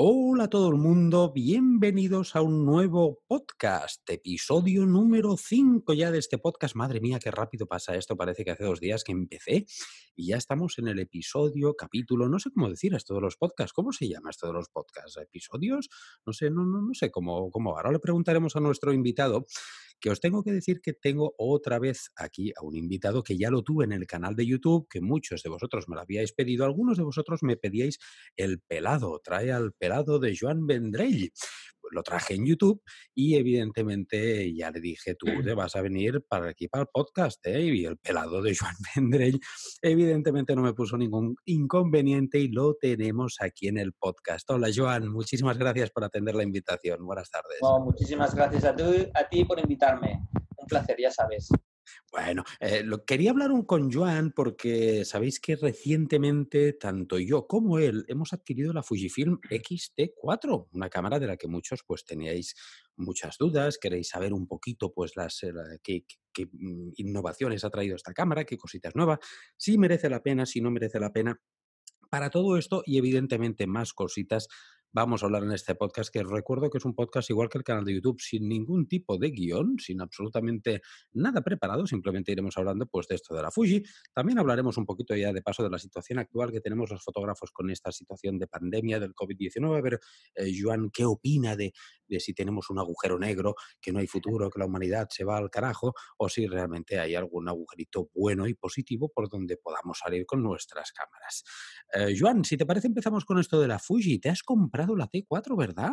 Hola a todo el mundo, bienvenidos a un nuevo podcast, episodio número 5 ya de este podcast. Madre mía, qué rápido pasa esto, parece que hace dos días que empecé y ya estamos en el episodio, capítulo, no sé cómo decir esto de los podcasts, ¿cómo se llama esto de los podcasts? ¿Episodios? No sé, no, no, sé cómo, cómo. Ahora le preguntaremos a nuestro invitado que os tengo que decir que tengo otra vez aquí a un invitado que ya lo tuve en el canal de YouTube, que muchos de vosotros me lo habíais pedido, algunos de vosotros me pedíais el pelado, trae al pelado de Joan Vendrell. Lo traje en YouTube y evidentemente ya le dije, tú te vas a venir para aquí para el podcast, ¿eh? y el pelado de Joan Vendrell evidentemente no me puso ningún inconveniente y lo tenemos aquí en el podcast. Hola Joan, muchísimas gracias por atender la invitación. Buenas tardes. muchísimas gracias a a ti por invitarme. Un placer, ya sabes. Bueno, eh, lo, quería hablar un con Joan porque sabéis que recientemente tanto yo como él hemos adquirido la Fujifilm X-T4, una cámara de la que muchos pues teníais muchas dudas, queréis saber un poquito pues las eh, qué, innovaciones ha traído esta cámara, qué cositas nuevas, si merece la pena, si no merece la pena. Para todo esto y evidentemente más cositas, vamos a hablar en este podcast, que recuerdo que es un podcast igual que el canal de YouTube, sin ningún tipo de guion, sin absolutamente nada preparado, simplemente iremos hablando pues de esto de la Fuji. También hablaremos un poquito ya de paso de la situación actual que tenemos los fotógrafos con esta situación de pandemia del COVID-19, a ver, eh, Joan, ¿qué opina de, de si tenemos un agujero negro, que no hay futuro, que la humanidad se va al carajo, o si realmente hay algún agujerito bueno y positivo por donde podamos salir con nuestras cámaras. Eh, Joan, si te parece, empezamos con esto de la Fuji. ¿Te has comprado la T4, verdad?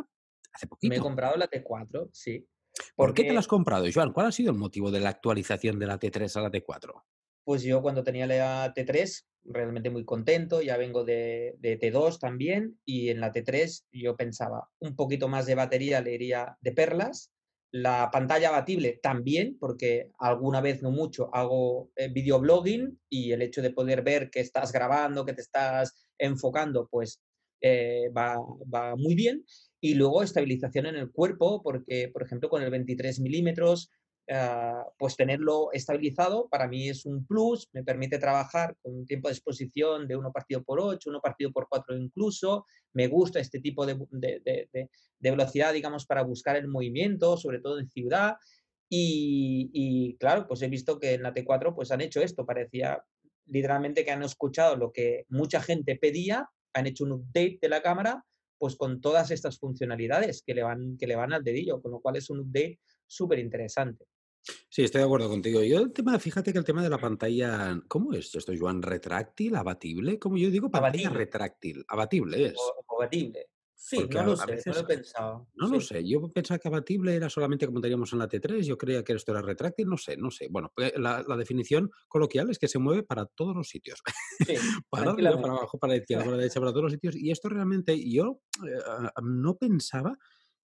Hace poquito. Me he comprado la T4, sí. ¿Por qué te la has comprado, Joan? ¿Cuál ha sido el motivo de la actualización de la T3 a la T4? Pues yo cuando tenía la T3, realmente muy contento, ya vengo de, de, T2 también, y en la T3 yo pensaba, un poquito más de batería le iría de perlas, la pantalla abatible también, porque alguna vez, no mucho, hago eh, videoblogging y el hecho de poder ver que estás grabando, que te estás enfocando, pues eh, va, va, muy bien. Y luego estabilización en el cuerpo, porque, por ejemplo, con el 23 milímetros Ah, pues tenerlo estabilizado para mí es un plus, me permite trabajar con un tiempo de exposición de uno partido por 8, uno partido por 4 incluso, me gusta este tipo de, velocidad, digamos, para buscar el movimiento, sobre todo en ciudad, y, claro, pues he visto que en la T4 pues han hecho esto, parecía literalmente que han escuchado lo que mucha gente pedía, han hecho un update de la cámara, pues con todas estas funcionalidades que le van, que le van al dedillo, con lo cual es un update súper interesante. Sí, estoy de acuerdo contigo. Yo el tema, fíjate que el tema de la pantalla, ¿cómo es esto, Joan? ¿Retráctil? ¿Abatible? Como yo digo, pantalla retráctil. Abatible es. abatible. Sí, no lo sé, no lo he pensado. No lo sé, yo pensaba que abatible era solamente como teníamos en la T3, yo creía que esto era retráctil, no sé, no sé. Bueno, pues, la, definición coloquial es que se mueve para todos los sitios. Sí, para arriba, para abajo, para la izquierda, para la derecha, para todos los sitios. Y esto realmente yo eh, no pensaba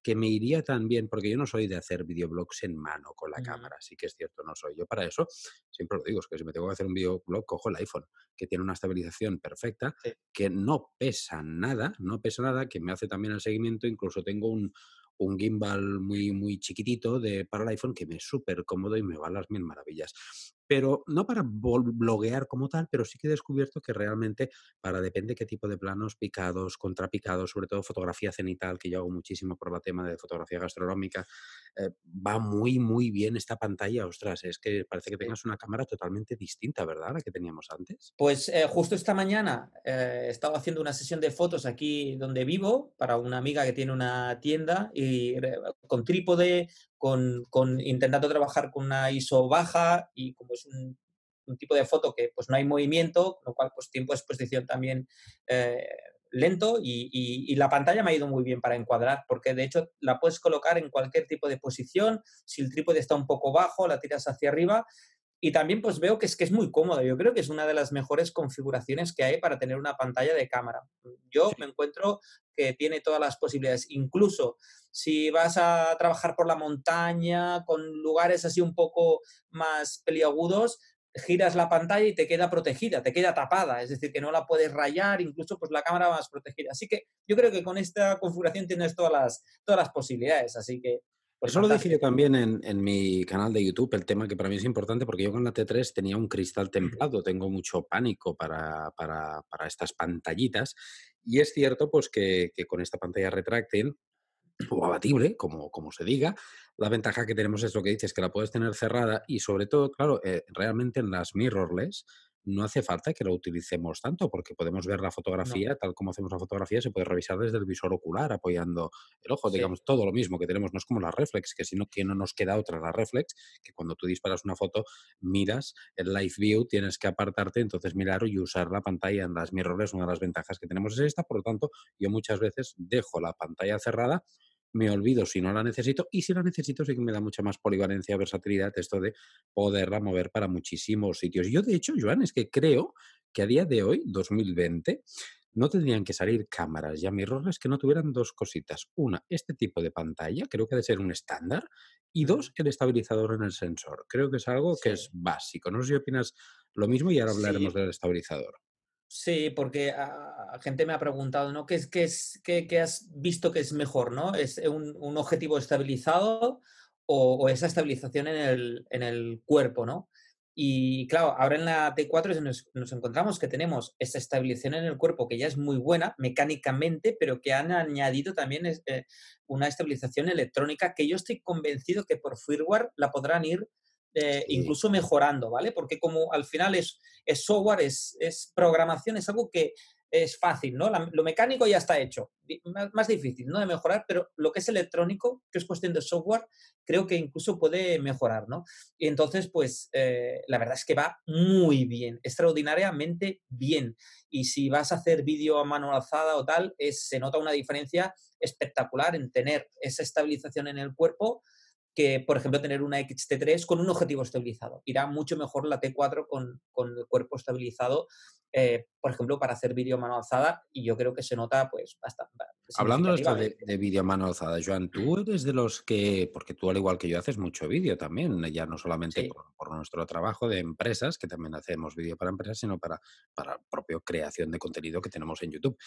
que me iría tan bien, porque yo no soy de hacer videoblogs en mano con la cámara, sí que es cierto, no soy yo para eso. Siempre lo digo, es que si me tengo que hacer un videoblog, cojo el iPhone, que tiene una estabilización perfecta, que no pesa nada, no pesa nada, que me hace también el seguimiento, incluso tengo un, un gimbal muy, muy chiquitito de, para el iPhone que me es súper cómodo y me va a las mil maravillas pero no para bloguear como tal, pero sí que he descubierto que realmente para depende qué tipo de planos, picados, contrapicados, sobre todo fotografía cenital, que yo hago muchísimo por la tema de fotografía gastronómica, eh, va muy, muy bien esta pantalla. Ostras, es que parece que tengas una cámara totalmente distinta, ¿verdad? La que teníamos antes. Pues eh, justo esta mañana eh, estaba haciendo una sesión de fotos aquí donde vivo para una amiga que tiene una tienda y con trípode, con, con, intentando trabajar con una ISO baja y como es un, tipo de foto que pues no hay movimiento, lo cual pues tiempo de exposición también eh, lento y, y, la pantalla me ha ido muy bien para encuadrar porque de hecho la puedes colocar en cualquier tipo de posición, si el trípode está un poco bajo, la tiras hacia arriba y también pues veo que es que es muy cómodo. Yo creo que es una de las mejores configuraciones que hay para tener una pantalla de cámara. Yo me encuentro que tiene todas las posibilidades. Incluso si vas a trabajar por la montaña, con lugares así un poco más peliagudos, giras la pantalla y te queda protegida, te queda tapada, es decir, que no la puedes rayar, incluso pues la cámara más protegida. Así que yo creo que con esta configuración tienes todas las, todas las posibilidades, así que Eso lo dije yo también en, mi canal de YouTube, el tema que para mí es importante, porque yo con la T3 tenía un cristal templado, tengo mucho pánico para, para, para estas pantallitas, y es cierto pues que, que con esta pantalla retráctil o abatible, como, como se diga. La ventaja que tenemos es lo que dices, que la puedes tener cerrada y sobre todo, claro, eh, realmente en las mirrorless no hace falta que lo utilicemos tanto porque podemos ver la fotografía, tal como hacemos la fotografía, se puede revisar desde el visor ocular apoyando el ojo, digamos, todo lo mismo que tenemos, no es como la reflex, que si no, que no nos queda otra la reflex, que cuando tú disparas una foto, miras el live view, tienes que apartarte, entonces mirar y usar la pantalla en las mirrorless, una de las ventajas que tenemos es esta, por lo tanto, yo muchas veces dejo la pantalla cerrada me olvido si no la necesito y si la necesito sí que me da mucha más polivalencia, versatilidad, esto de poderla mover para muchísimos sitios. Yo de hecho, Joan, es que creo que a día de hoy, 2020, no tendrían que salir cámaras ya mirrorless que no tuvieran dos cositas. Una, este tipo de pantalla, creo que ha de ser un estándar. Y dos, el estabilizador en el sensor. Creo que es algo que es básico. No sé si opinas lo mismo y ahora hablaremos del estabilizador. Sí, porque a, gente me ha preguntado, ¿no? ¿Qué, es, qué, es, qué, has visto que es mejor, ¿no? ¿Es un, objetivo estabilizado o, esa estabilización en el, en el, cuerpo, ¿no? Y claro, ahora en la T4 nos, encontramos que tenemos esa estabilización en el cuerpo que ya es muy buena mecánicamente, pero que han añadido también eh, una estabilización electrónica que yo estoy convencido que por firmware la podrán ir eh, incluso mejorando, ¿vale? Porque como al final es, es software, es, es, programación, es algo que es fácil, ¿no? lo mecánico ya está hecho, más, difícil, ¿no? De mejorar, pero lo que es electrónico, que es cuestión de software, creo que incluso puede mejorar, ¿no? Y entonces, pues, eh, la verdad es que va muy bien, extraordinariamente bien. Y si vas a hacer vídeo a mano alzada o tal, es, se nota una diferencia espectacular en tener esa estabilización en el cuerpo que, por ejemplo, tener una XT3 con un objetivo estabilizado. Irá mucho mejor la T4 con, con el cuerpo estabilizado eh, por ejemplo, para hacer vídeo mano alzada y yo creo que se nota pues bastante. Hablando de, de vídeo mano alzada, Joan, tú eres de los que, porque tú al igual que yo haces mucho vídeo también, ya no solamente por, nuestro trabajo de empresas, que también hacemos vídeo para empresas, sino para, para propia creación de contenido que tenemos en YouTube.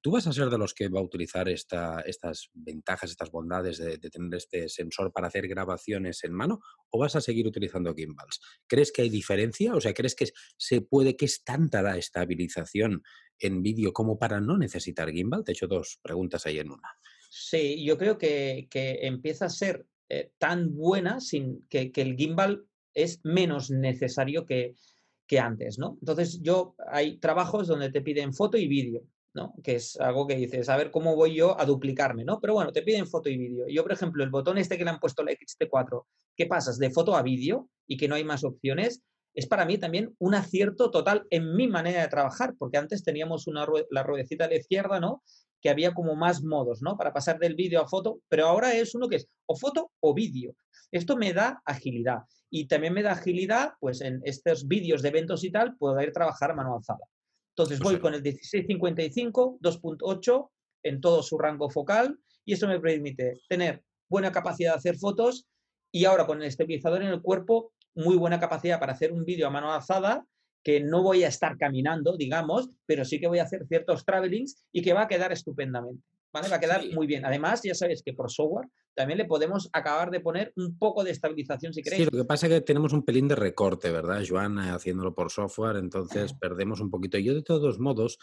¿Tú vas a ser de los que va a utilizar esta, estas ventajas, estas bondades de, de tener este sensor para hacer grabaciones en mano o vas a seguir utilizando gimbals? ¿Crees que hay diferencia? O sea, ¿crees que se puede, que es tanta la estabilización en vídeo como para no necesitar gimbal? Te he hecho dos preguntas ahí en una. Sí, yo creo que, empieza a ser eh, tan buena sin que, el gimbal es menos necesario que, que antes, ¿no? Entonces yo hay trabajos donde te piden foto y vídeo. ¿no? Que es algo que dices, a ver cómo voy yo a duplicarme, ¿no? Pero bueno, te piden foto y vídeo. Yo, por ejemplo, el botón este que le han puesto la XT4, ¿qué pasas de foto a vídeo y que no hay más opciones? Es para mí también un acierto total en mi manera de trabajar, porque antes teníamos una la ruedecita a la izquierda, ¿no? Que había como más modos, ¿no? Para pasar del vídeo a foto, pero ahora es uno que es o foto o vídeo. Esto me da agilidad y también me da agilidad, pues en estos vídeos de eventos y tal, poder trabajar a mano alzada. Entonces voy con el 1655, 2.8 en todo su rango focal y eso me permite tener buena capacidad de hacer fotos y ahora con el estabilizador en el cuerpo muy buena capacidad para hacer un vídeo a mano alzada que no voy a estar caminando, digamos, pero sí que voy a hacer ciertos travelings y que va a quedar estupendamente. ¿Vale? Va a quedar muy bien. Además, ya sabéis que por software también le podemos acabar de poner un poco de estabilización si queréis. Sí, lo que pasa es que tenemos un pelín de recorte, ¿verdad, Joan? Haciéndolo por software, entonces perdemos un poquito. Yo, de todos modos,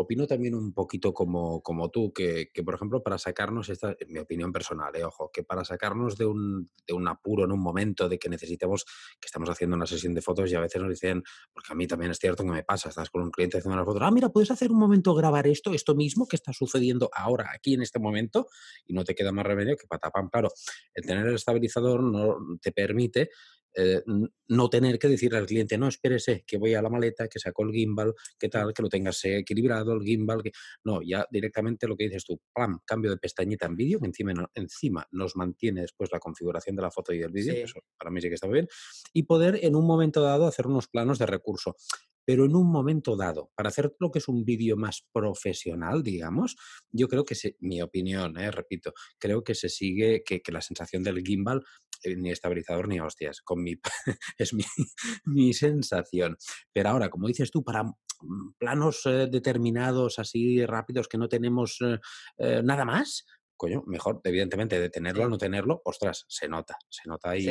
opino también un poquito como, como tú, que, que, por ejemplo, para sacarnos, esta, en mi opinión personal, eh, ojo, que para sacarnos de un, de un apuro en un momento de que necesitemos, que estamos haciendo una sesión de fotos y a veces nos dicen, porque a mí también es cierto que me pasa, estás con un cliente haciendo una foto, ah, mira, puedes hacer un momento grabar esto, esto mismo que está sucediendo ahora, aquí en este momento, y no te queda más remedio que patapam. Claro, el tener el estabilizador no te permite eh, no tener que decirle al cliente, no, espérese, que voy a la maleta, que saco el gimbal, que tal, que lo tengas equilibrado, el gimbal, que... No, ya directamente lo que dices tú, pam, cambio de pestañita en vídeo, que encima, encima nos mantiene después la configuración de la foto y del vídeo, eso para mí sí que está bien, y poder en un momento dado hacer unos planos de recurso pero en un momento dado, para hacer lo que es un vídeo más profesional, digamos, yo creo que, mi opinión, eh, repito, creo que se sigue, que, la sensación del gimbal eh, ni estabilizador ni hostias. Con mi, es mi, sensación. Pero ahora, como dices tú, para mm, planos eh, determinados así rápidos que no tenemos nada más, coño, mejor, evidentemente, de tenerlo a no tenerlo, ostras, se nota, se nota y,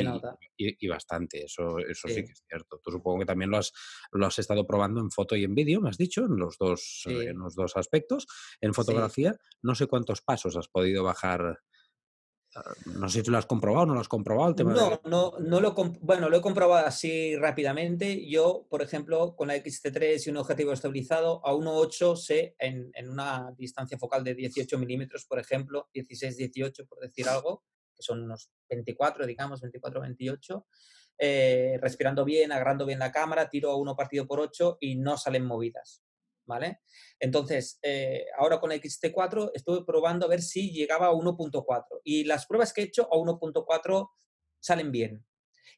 y, bastante, eso, eso sí. que es cierto. Tú supongo que también lo has, lo has estado probando en foto y en vídeo, me has dicho, en los dos, en los dos aspectos. En fotografía, no sé cuántos pasos has podido bajar no sé si lo has comprobado, no lo has comprobado. no, no, no lo, bueno, lo he comprobado así rápidamente. Yo, por ejemplo, con la XT3 y un objetivo estabilizado, a 1.8 sé en, en, una distancia focal de 18 milímetros, por ejemplo, 16-18, por decir algo, que son unos 24, digamos, 24-28, eh, respirando bien, agarrando bien la cámara, tiro a 1 partido por 8 y no salen movidas. ¿Vale? Entonces, eh, ahora con XT4 estuve probando a ver si llegaba a 1.4 y las pruebas que he hecho a 1.4 salen bien.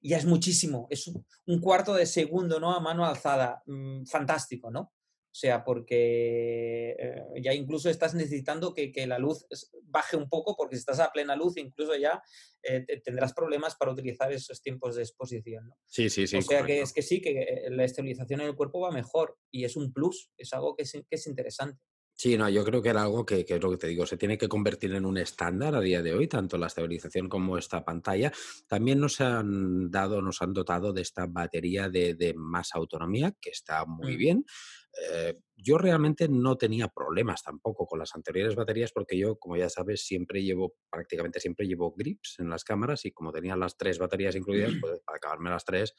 Ya es muchísimo, es un, cuarto de segundo, ¿no? A mano alzada, mm, fantástico, ¿no? O sea, porque eh, ya incluso estás necesitando que, la luz baje un poco, porque si estás a plena luz, incluso ya eh, tendrás problemas para utilizar esos tiempos de exposición. ¿no? Sí, sí, sí. O sea, que es que sí, que la estabilización en el cuerpo va mejor y es un plus, es algo que es, interesante. Sí, no, yo creo que era algo que, es lo que te digo, se tiene que convertir en un estándar a día de hoy, tanto la estabilización como esta pantalla. También nos han dado, nos han dotado de esta batería de, más autonomía, que está muy mm. bien. Eh, yo realmente no tenía problemas tampoco con las anteriores baterías porque yo, como ya sabes, siempre llevo, prácticamente siempre llevo grips en las cámaras y como tenía las tres baterías incluidas, pues para acabarme las tres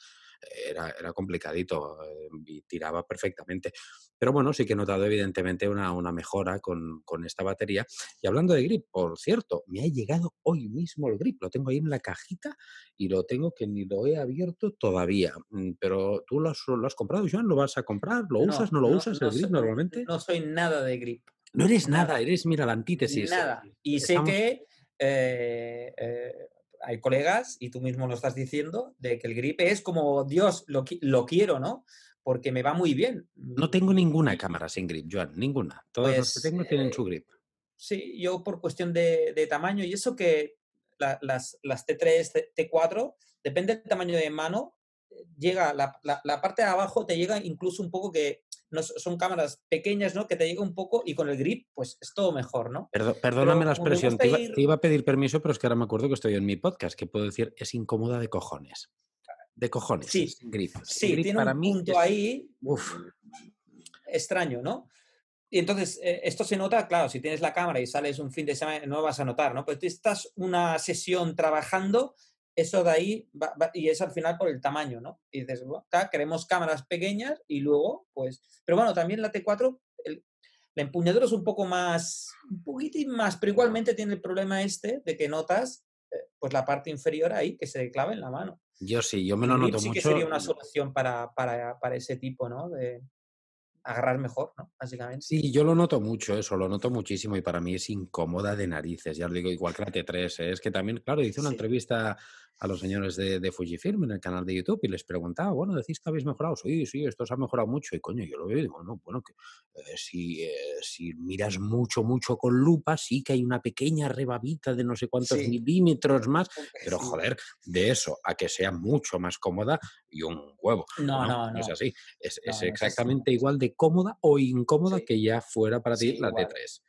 era, era complicadito eh, y tiraba perfectamente. Pero bueno, sí que he notado evidentemente una, una mejora con, con, esta batería. Y hablando de grip, por cierto, me ha llegado hoy mismo el grip. Lo tengo ahí en la cajita y lo tengo que ni lo he abierto todavía. Mm, pero tú lo has, lo has comprado, Joan, ¿lo vas a comprar? ¿Lo usas? ¿No lo usas el grip normalmente? No soy nada de grip. No eres nada, eres, mira, la antítesis. Nada. Y sé que eh, eh, hay colegas, y tú mismo lo estás diciendo, de que el grip es como, Dios, lo, lo quiero, ¿no? Porque me va muy bien. No tengo ninguna cámara sin grip, Joan, ninguna. Todos los que pues, tengo tienen su eh, grip. Sí, yo por cuestión de, tamaño, y eso que las, las T3, T4, depende del tamaño de mano, llega, la, la, parte de abajo te llega incluso un poco que no, son cámaras pequeñas, ¿no? Que te llega un poco y con el grip, pues es todo mejor, ¿no? perdóname la expresión, te iba, a pedir permiso, pero es que ahora me acuerdo que estoy en mi podcast, que puedo decir, es incómoda de cojones. De cojones. Sí, grip. Sí, tiene para un punto ahí extraño, ¿no? Y entonces, eh, esto se nota, claro, si tienes la cámara y sales un fin de semana, no vas a notar, ¿no? Pero tú estás una sesión trabajando eso de ahí, y es al final por el tamaño, ¿no? Y dices, bueno, queremos cámaras pequeñas y luego, pues, pero bueno, también la T4, la empuñadura es un poco más, un poquitín más, pero igualmente tiene el problema este de que notas, eh, pues, la parte inferior ahí que se clava en la mano. Yo sí, yo me lo noto sí mucho. que sería una solución para, para, para ese tipo, ¿no? De, agarrar mejor, ¿no? Básicamente. Sí, yo lo noto mucho eso, lo noto muchísimo y para mí es incómoda de narices, ya os digo, igual que la T3, ¿eh? es que también, claro, hice una entrevista a los señores de, Fujifilm en el canal de YouTube y les preguntaba, bueno, decís que habéis mejorado, sí, sí, esto se ha mejorado mucho y coño, yo lo veo y digo, no, bueno, que eh, si, eh, si miras mucho, mucho con lupa, sí que hay una pequeña rebabita de no sé cuántos milímetros más, pero joder, de eso a que sea mucho más cómoda y un huevo. No, no, no. es así, es, exactamente igual de cómoda o incómoda que ya fuera para ti la T3.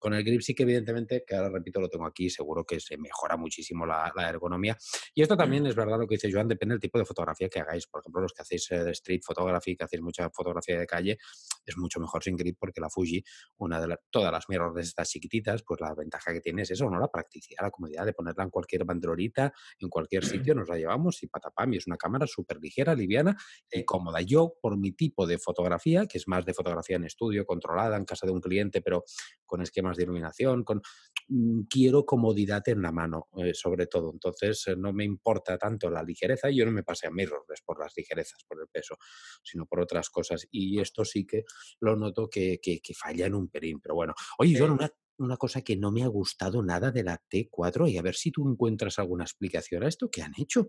Con el grip sí que evidentemente, que ahora repito, lo tengo aquí, seguro que se mejora muchísimo la, ergonomía. Y esto también es verdad lo que dice Joan, depende del tipo de fotografía que hagáis. Por ejemplo, los que hacéis eh, de street photography, que hacéis mucha fotografía de calle, es mucho mejor sin grip porque la Fuji, una de todas las mirrors estas chiquititas, pues la ventaja que tiene es eso, ¿no? La practicidad, la comodidad de ponerla en cualquier bandrolita, en cualquier sitio, nos la llevamos y patapam, y es una cámara súper ligera, liviana y cómoda. Yo, por mi tipo de fotografía, que es más de fotografía en estudio, controlada, en casa de un cliente, pero con esquemas de iluminación, con mm, quiero comodidad en la mano, eh, sobre todo. Entonces, eh, no me importa tanto la ligereza y yo no me pasé a mirrorless por las ligerezas, por el peso, sino por otras cosas. Y esto sí que lo noto que, que, falla en un perín. Pero bueno, oye, yo una, una cosa que no me ha gustado nada de la T4 y a ver si tú encuentras alguna explicación a esto que han hecho.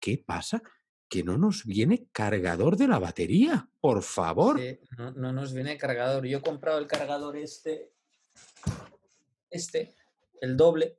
¿Qué pasa? que no nos viene cargador de la batería, por favor. no, no, nos viene cargador. Yo he comprado el cargador este este, el doble.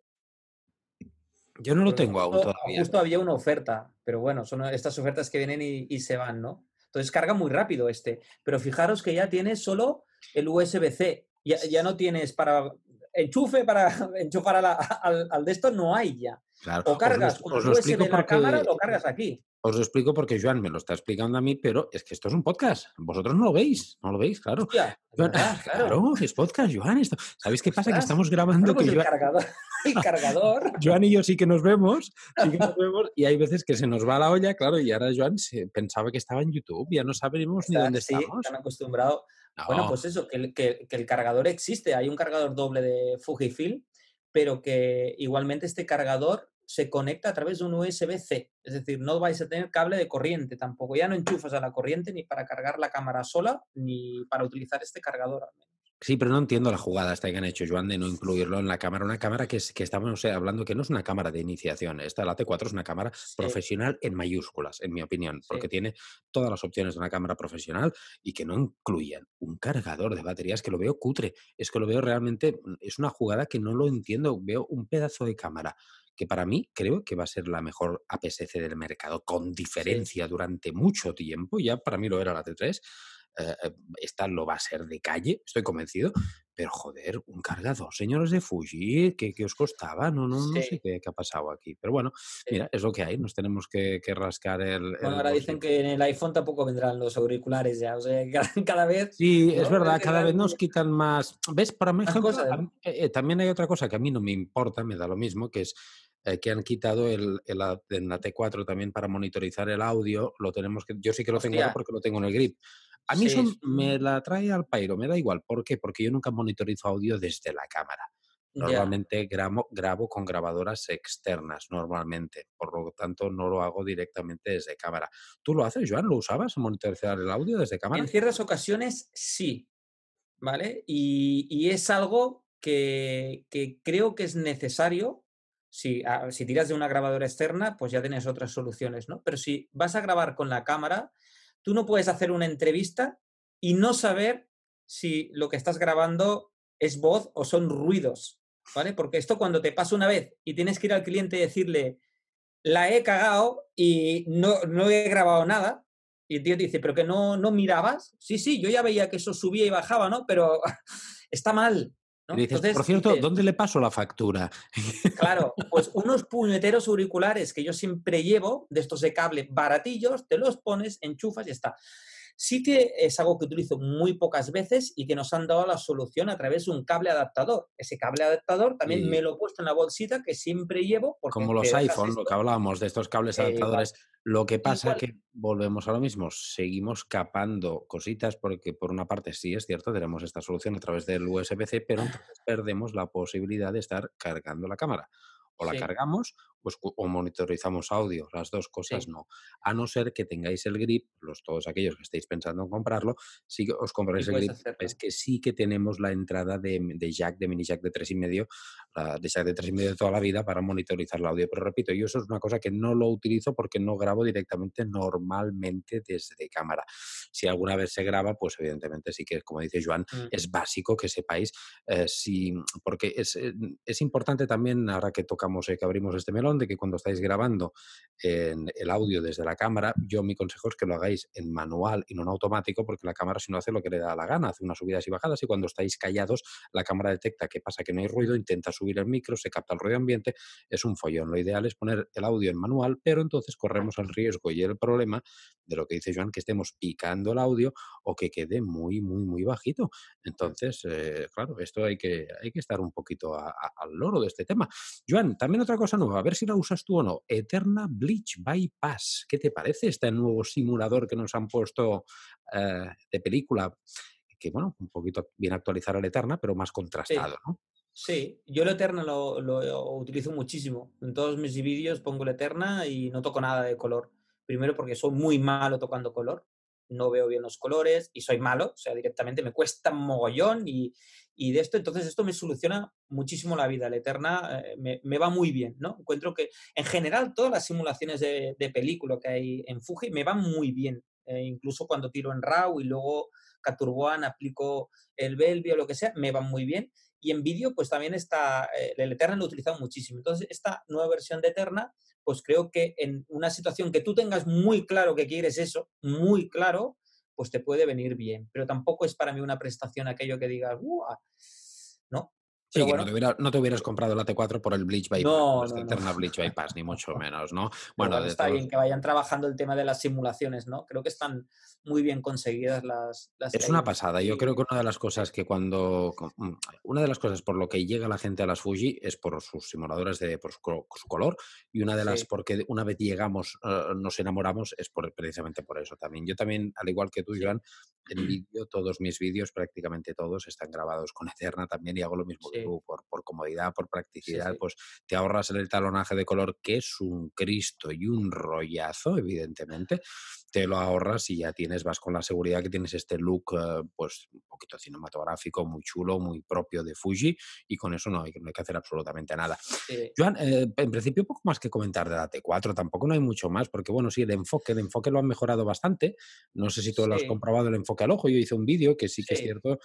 Yo no lo tengo aún todavía. Justo había una oferta, pero bueno, son estas ofertas que vienen y, se van, ¿no? Entonces carga muy rápido este, pero fijaros que ya tiene solo el USB-C, ya, ya, no tienes para enchufe para enchufar al, al, de esto no hay ya. O cargas os, os USB de la cámara, lo cargas aquí. Os lo explico porque Joan me lo está explicando a mí, pero es que esto es un podcast. Vosotros no lo veis, no lo veis, claro. claro. es podcast, Joan. Esto. ¿Sabéis qué pasa? Que estamos grabando pues que el, cargador, el cargador. Joan y yo sí que nos vemos, sí que nos vemos, y hay veces que se nos va la olla, claro, y ahora Joan se pensaba que estaba en YouTube, ya no sabemos ni dónde sí, estamos. Están acostumbrados. Bueno, pues eso, que, que, que el cargador existe. Hay un cargador doble de Fujifilm, pero que igualmente este cargador se conecta a través de un USB-C. Es decir, no vais a tener cable de corriente tampoco. Ya no enchufas a la corriente ni para cargar la cámara sola, ni para utilizar este cargador. Sí, pero no entiendo la jugada esta que han hecho, Joan, de no incluirlo en la cámara. Una cámara que, es, que estamos hablando que no es una cámara de iniciación. Esta, la T4, es una cámara profesional en mayúsculas, en mi opinión, porque tiene todas las opciones de una cámara profesional y que no incluyen un cargador de baterías que lo veo cutre. Es que lo veo realmente, es una jugada que no lo entiendo. Veo un pedazo de cámara que para mí creo que va a ser la mejor APS-C del mercado, con diferencia durante mucho tiempo. Ya para mí lo era la T3 eh, eh, esta lo va a ser de calle, estoy convencido, pero joder, un cargador, señores de Fuji, ¿qué, os costaba? No, no, no sé qué, ha pasado aquí. Pero bueno, mira, es lo que hay, nos tenemos que, rascar el... Bueno, ahora dicen que en el iPhone tampoco vendrán los auriculares ya, o sea, cada, vez... Sí, es verdad, cada vez nos quitan más... ¿Ves? Para mí, eh, también hay otra cosa que a mí no me importa, me da lo mismo, que es que han quitado el, el, en la T4 también para monitorizar el audio. Lo tenemos que, yo sí que lo tengo porque lo tengo en el grip. A mí eso me la trae al pairo, me da igual. ¿Por qué? Porque yo nunca monitorizo audio desde la cámara. Normalmente grabo, grabo, con grabadoras externas, normalmente. Por lo tanto, no lo hago directamente desde cámara. ¿Tú lo haces, Joan? ¿Lo usabas monitorizar el audio desde cámara? En ciertas ocasiones sí, ¿vale? Y, es algo que, creo que es necesario. Si, ah, si tiras de una grabadora externa, pues ya tienes otras soluciones, ¿no? Pero si vas a grabar con la cámara, Tú no puedes hacer una entrevista y no saber si lo que estás grabando es voz o son ruidos, ¿vale? Porque esto cuando te pasa una vez y tienes que ir al cliente y decirle, la he cagado y no, no he grabado nada, y el tío te dice, pero que no, no mirabas. Sí, sí, yo ya veía que eso subía y bajaba, ¿no? Pero está mal. Dices, por cierto, ¿dónde le paso la factura? Claro, pues unos puñeteros auriculares que yo siempre llevo, de estos de cable baratillos, te los pones, enchufas y está. Sí que es algo que utilizo muy pocas veces y que nos han dado la solución a través de un cable adaptador. Ese cable adaptador también me lo he puesto en la bolsita que siempre llevo. Como los iPhone, lo que hablábamos de estos cables adaptadores. lo que pasa es que volvemos a lo mismo, seguimos capando cositas porque por una parte sí es cierto, tenemos esta solución a través del USB-C, pero entonces perdemos la posibilidad de estar cargando la cámara o la cargamos pues, o monitorizamos audio, las dos cosas no. A no ser que tengáis el grip, los, todos aquellos que estéis pensando en comprarlo, si os compráis el grip, es que sí que tenemos la entrada de, jack, de mini jack de 3,5, de jack de 3,5 de toda la vida para monitorizar el audio. Pero repito, yo eso es una cosa que no lo utilizo porque no grabo directamente normalmente desde cámara. Si alguna vez se graba, pues evidentemente sí que, como dice Joan, es básico que sepáis eh, si, porque es, eh, es importante también, ahora que tocamos, eh, que abrimos este melón, de que cuando estáis grabando en el audio desde la cámara, yo mi consejo es que lo hagáis en manual y no en automático, porque la cámara si no hace lo que le da la gana, hace unas subidas y bajadas y cuando estáis callados, la cámara detecta que pasa que no hay ruido, intenta subir el micro, se capta el ruido ambiente, es un follón. Lo ideal es poner el audio en manual, pero entonces corremos el riesgo y el problema de lo que dice Joan, que estemos picando el audio o que quede muy, muy, muy bajito. Entonces, eh, claro, esto hay que, hay que estar un poquito al loro de este tema. Joan, también otra cosa nueva, a ver si la usas tú o no. Eterna Bleach Bypass. ¿Qué te parece este nuevo simulador que nos han puesto eh, de película? Que, bueno, un poquito bien actualizar el Eterna, pero más contrastado, ¿no? Sí, yo el Eterna lo, lo, utilizo muchísimo. En todos mis vídeos pongo el Eterna y no toco nada de color. Primero porque soy muy malo tocando color, no veo bien los colores y soy malo, o sea, directamente me cuesta mogollón y, y de esto, entonces esto me soluciona muchísimo la vida. La Eterna eh, me, va muy bien, ¿no? Encuentro que en general todas las simulaciones de, película que hay en Fuji me van muy bien. Eh, incluso cuando tiro en RAW y luego Capture One aplico el Belvio lo que sea, me van muy bien. Y en vídeo, pues también está, eh, el Eterna lo he utilizado muchísimo. Entonces, esta nueva versión de Eterna, pues creo que en una situación que tú tengas muy claro que quieres eso, muy claro, pues te puede venir bien. Pero tampoco es para mí una prestación aquello que digas, ¿no? Sí, que no, te hubieras comprado la T4 por el Bleach Bypass, no, no, no, no. Bleach Bypass, ni mucho menos, ¿no? Bueno, está bien que vayan trabajando el tema de las simulaciones, ¿no? Creo que están muy bien conseguidas las... es una pasada. Yo creo que una de las cosas que cuando... Mm, una de las cosas por lo que llega la gente a las Fuji es por sus simuladores, de, por su, color, y una de las porque una vez llegamos, eh, nos enamoramos, es por, precisamente por eso también. Yo también, al igual que tú, Joan, en vídeo, todos mis vídeos, prácticamente todos, están grabados con Eterna también y hago lo mismo que tú, por, por, comodidad, por practicidad, pues te ahorras el talonaje de color, que es un Cristo y un rollazo, evidentemente, te lo ahorras y ya tienes, vas con la seguridad que tienes este look, eh, pues un poquito cinematográfico, muy chulo, muy propio de Fuji y con eso no hay, no hay que hacer absolutamente nada. Joan, eh, en principio poco más que comentar de la T4, tampoco no hay mucho más, porque bueno, sí, el enfoque, el enfoque lo han mejorado bastante, no sé si tú lo has comprobado el enfoque al ojo, yo hice un vídeo que sí que es cierto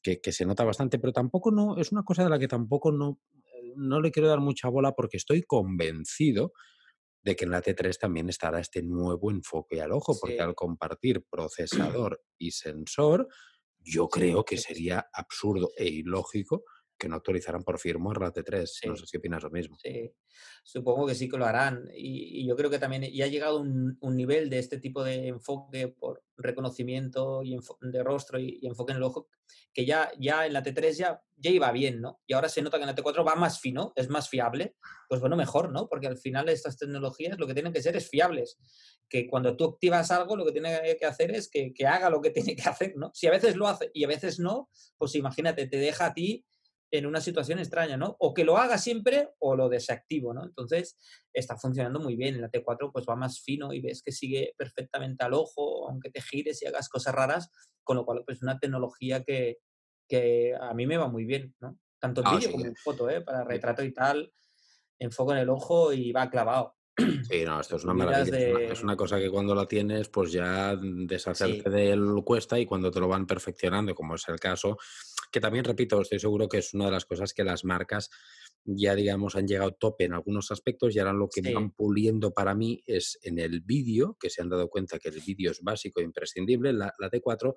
que, que, se nota bastante, pero tampoco no, es una cosa de la que tampoco no, eh, no le quiero dar mucha bola porque estoy convencido de que en la T3 también estará este nuevo enfoque al ojo, porque al compartir procesador y sensor, yo creo que sería absurdo e ilógico que no actualizaran por firmware la T3. No sé si opinas lo mismo. Sí, supongo que sí que lo harán. Y, yo creo que también ya ha llegado un, un, nivel de este tipo de enfoque por reconocimiento y de rostro y, enfoque en el ojo que ya, ya en la T3 ya, ya iba bien, ¿no? Y ahora se nota que en la T4 va más fino, es más fiable. Pues bueno, mejor, ¿no? Porque al final estas tecnologías lo que tienen que ser es fiables. Que cuando tú activas algo, lo que tiene que hacer es que, que haga lo que tiene que hacer, ¿no? Si a veces lo hace y a veces no, pues imagínate, te deja a ti en una situación extraña, ¿no? O que lo haga siempre o lo desactivo, ¿no? Entonces está funcionando muy bien. En la T4 pues va más fino y ves que sigue perfectamente al ojo, aunque te gires y hagas cosas raras, con lo cual pues es una tecnología que, que a mí me va muy bien, ¿no? Tanto en ah, vídeo como en foto, ¿eh? Para retrato y tal, enfoco en el ojo y va clavado. Sí, no, esto es una maravilla. Es, una, cosa que cuando la tienes, pues ya deshacerte de él cuesta y cuando te lo van perfeccionando, como es el caso, que también, repito, estoy seguro que es una de las cosas que las marcas ya, digamos, han llegado tope en algunos aspectos y ahora lo que van puliendo para mí es en el vídeo, que se han dado cuenta que el vídeo es básico e imprescindible, la, la T4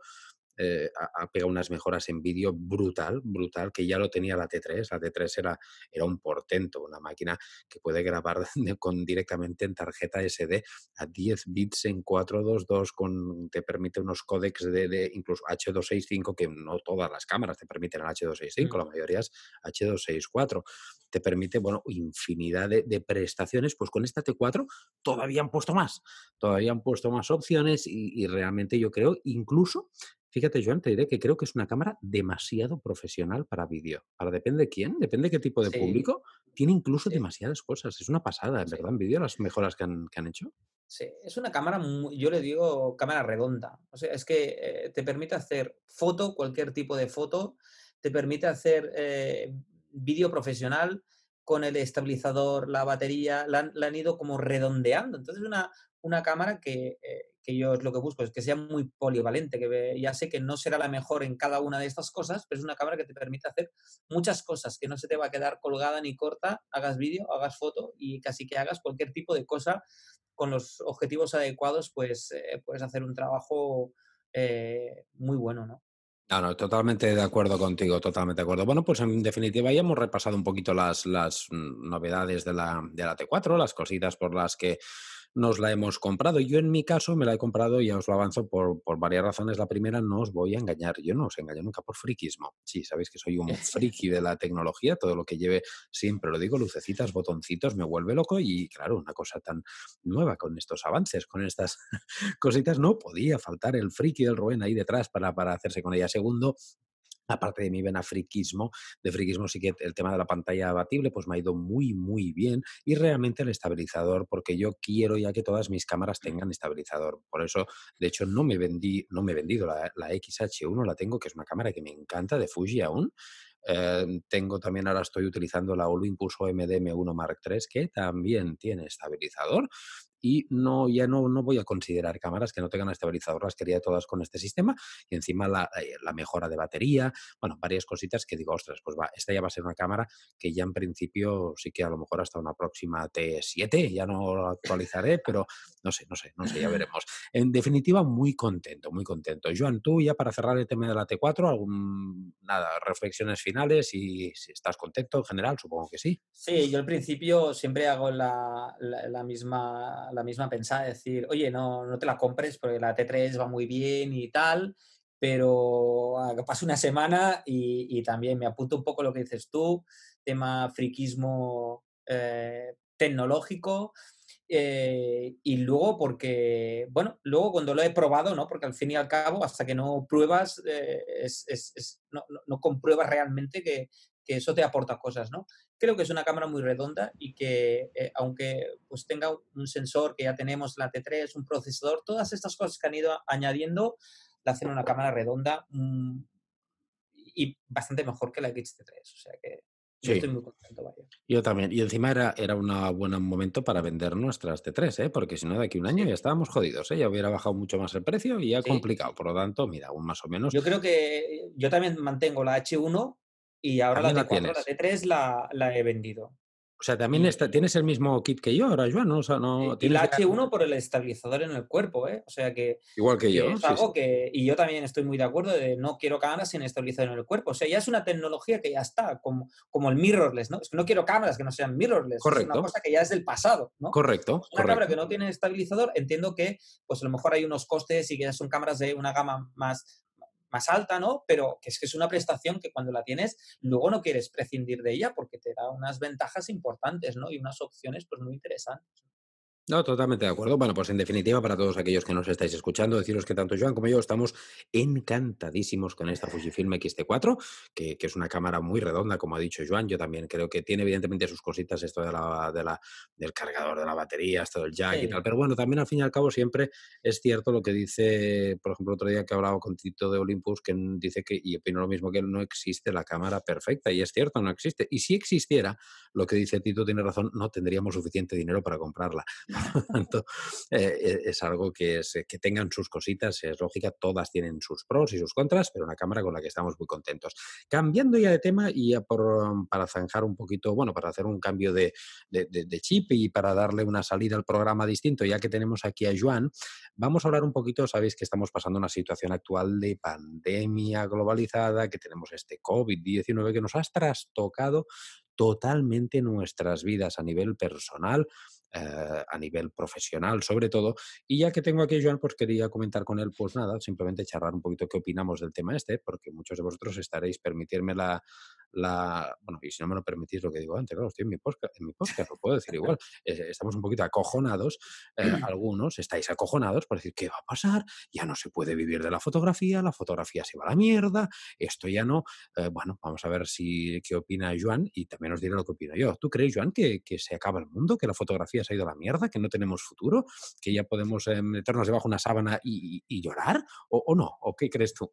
eh, ha, pegado unas mejoras en vídeo brutal, brutal, que ya lo tenía la T3. La T3 era, era un portento, una máquina que puede grabar con, directamente en tarjeta SD a 10 bits en 422, con, te permite unos códecs de, incluso H265, que no todas las cámaras te permiten el H265, la mayoría es H264 te permite, bueno, infinidad de, prestaciones, pues con esta T4 todavía han puesto más, todavía han puesto más opciones y, y realmente yo creo incluso Fíjate, Joan, te diré que creo que es una cámara demasiado profesional para vídeo. Para depende de quién, depende de qué tipo de público, tiene incluso demasiadas cosas. Es una pasada, en verdad, en vídeo las mejoras que han, que han, hecho. Sí, es una cámara, yo le digo cámara redonda. O sea, es que eh, te permite hacer foto, cualquier tipo de foto, te permite hacer eh, vídeo profesional con el estabilizador, la batería, la, han ido como redondeando. Entonces, es una, una cámara que, eh, que yo es lo que busco, es que sea muy polivalente, que ya sé que no será la mejor en cada una de estas cosas, pero es una cámara que te permite hacer muchas cosas, que no se te va a quedar colgada ni corta, hagas vídeo, hagas foto y casi que hagas cualquier tipo de cosa con los objetivos adecuados, pues eh, puedes hacer un trabajo eh, muy bueno, ¿no? No, totalmente de acuerdo contigo, totalmente de acuerdo. Bueno, pues en definitiva ya hemos repasado un poquito las, las mm, novedades de la, de la T4, las cositas por las que nos la hemos comprado. Yo en mi caso me la he comprado, ya os lo avanzo, por, por varias razones. La primera, no os voy a engañar, yo no os engaño nunca por friquismo. Sí, sabéis que soy un friki de la tecnología, todo lo que lleve, siempre lo digo, lucecitas, botoncitos, me vuelve loco y claro, una cosa tan nueva con estos avances, con estas cositas, no podía faltar el friki del Rubén ahí detrás para, para hacerse con ella. Segundo, aparte de mi vena friquismo, de friquismo sí que el tema de la pantalla abatible pues me ha ido muy muy bien y realmente el estabilizador porque yo quiero ya que todas mis cámaras tengan estabilizador, por eso de hecho no me vendí, no me he vendido la, la XH1, la tengo que es una cámara que me encanta de Fuji aún, eh, tengo también, ahora estoy utilizando la Olympus OMD M1 Mark III, que también tiene estabilizador. Y no, ya no, no voy a considerar cámaras que no tengan estabilizador, las quería todas con este sistema y encima la, eh, la, mejora de batería, bueno, varias cositas que digo, ostras, pues va, esta ya va a ser una cámara que ya en principio sí que a lo mejor hasta una próxima T7, ya no lo actualizaré, pero no sé, no sé, no sé, ya veremos. En definitiva, muy contento, muy contento. Joan, tú ya para cerrar el tema de la T4, algún, nada, reflexiones finales y si estás contento en general, supongo que sí. Sí, yo al principio siempre hago la, la, misma, la misma pensada, decir, oye, no, no te la compres porque la T3 va muy bien y tal, pero ah, pasa una semana y, también me apunto un poco lo que dices tú, tema friquismo eh, tecnológico. Eh, y luego porque, bueno, luego cuando lo he probado, ¿no? Porque al fin y al cabo, hasta que no pruebas, eh, no, compruebas realmente que, eso te aporta cosas, ¿no? Creo que es una cámara muy redonda y que eh, aunque pues tenga un sensor que ya tenemos, la T3, un procesador, todas estas cosas que han ido añadiendo, la hacen una cámara redonda mmm, y bastante mejor que la XT3. O sea que yo estoy muy contento, vaya. Yo también. Y encima era, era un buen momento para vender nuestras T3, ¿eh? porque si no, de aquí a un año ya estábamos jodidos. ¿eh? Ya hubiera bajado mucho más el precio y ya sí. complicado. Por lo tanto, mira, aún más o menos. Yo creo que yo también mantengo la H1 y ahora la T4, la, la T3 la, la he vendido. O sea, también está, tienes el mismo kit que yo ahora, Joan, ¿no? O sea, no y la H1 por el estabilizador en el cuerpo, ¿eh? O sea que... Igual que, que yo. Es algo sí, que... Y yo también estoy muy de acuerdo de no quiero cámaras sin estabilizador en el cuerpo. O sea, ya es una tecnología que ya está, como, como el mirrorless, ¿no? Es que no quiero cámaras que no sean mirrorless. Correcto. Es una cosa que ya es del pasado, ¿no? Correcto. Una correcto. cámara que no tiene estabilizador, entiendo que pues a lo mejor hay unos costes y que ya son cámaras de una gama más, más alta, ¿no? Pero que es que es una prestación que cuando la tienes, luego no quieres prescindir de ella porque te da unas ventajas importantes, ¿no? Y unas opciones pues muy interesantes. No, totalmente de acuerdo. Bueno, pues en definitiva, para todos aquellos que nos estáis escuchando, deciros que tanto Joan como yo estamos encantadísimos con esta Fujifilm X-T4, que, que, es una cámara muy redonda, como ha dicho Joan. Yo también creo que tiene evidentemente sus cositas, esto de la, de la, del cargador de la batería, esto del jack sí. y tal. Pero bueno, también al fin y al cabo siempre es cierto lo que dice, por ejemplo, otro día que hablaba con Tito de Olympus, que dice que, y opino lo mismo que él, no existe la cámara perfecta. Y es cierto, no existe. Y si existiera, lo que dice Tito tiene razón, no tendríamos suficiente dinero para comprarla. Por lo tanto, eh, es algo que, es, que tengan sus cositas, es lógica, todas tienen sus pros y sus contras, pero una cámara con la que estamos muy contentos. Cambiando ya de tema y ya por, para zanjar un poquito, bueno, para hacer un cambio de, de, de, de, chip y para darle una salida al programa distinto, ya que tenemos aquí a Joan, vamos a hablar un poquito, sabéis que estamos pasando una situación actual de pandemia globalizada, que tenemos este COVID-19 que nos ha trastocado totalmente nuestras vidas a nivel personal, eh, a nivel profesional sobre todo. Y ya que tengo aquí a Joan, pues quería comentar con él, pues nada, simplemente charlar un poquito qué opinamos del tema este, porque muchos de vosotros estaréis permitirme la, la, bueno, y si no me lo permitís lo que digo antes, claro, estoy en mi podcast, en mi podcast lo puedo decir igual, estamos un poquito acojonados, eh, algunos estáis acojonados por decir, ¿qué va a pasar? Ya no se puede vivir de la fotografía, la fotografía se va a la mierda, esto ya no, eh, bueno, vamos a ver si, qué opina Joan y también os diré lo que opino yo. ¿Tú crees, Joan, que, que se acaba el mundo, que la fotografía ha ido la mierda, que no tenemos futuro, que ya podemos eh, meternos debajo de una sábana y, llorar? ¿O, ¿O no? ¿O qué crees tú?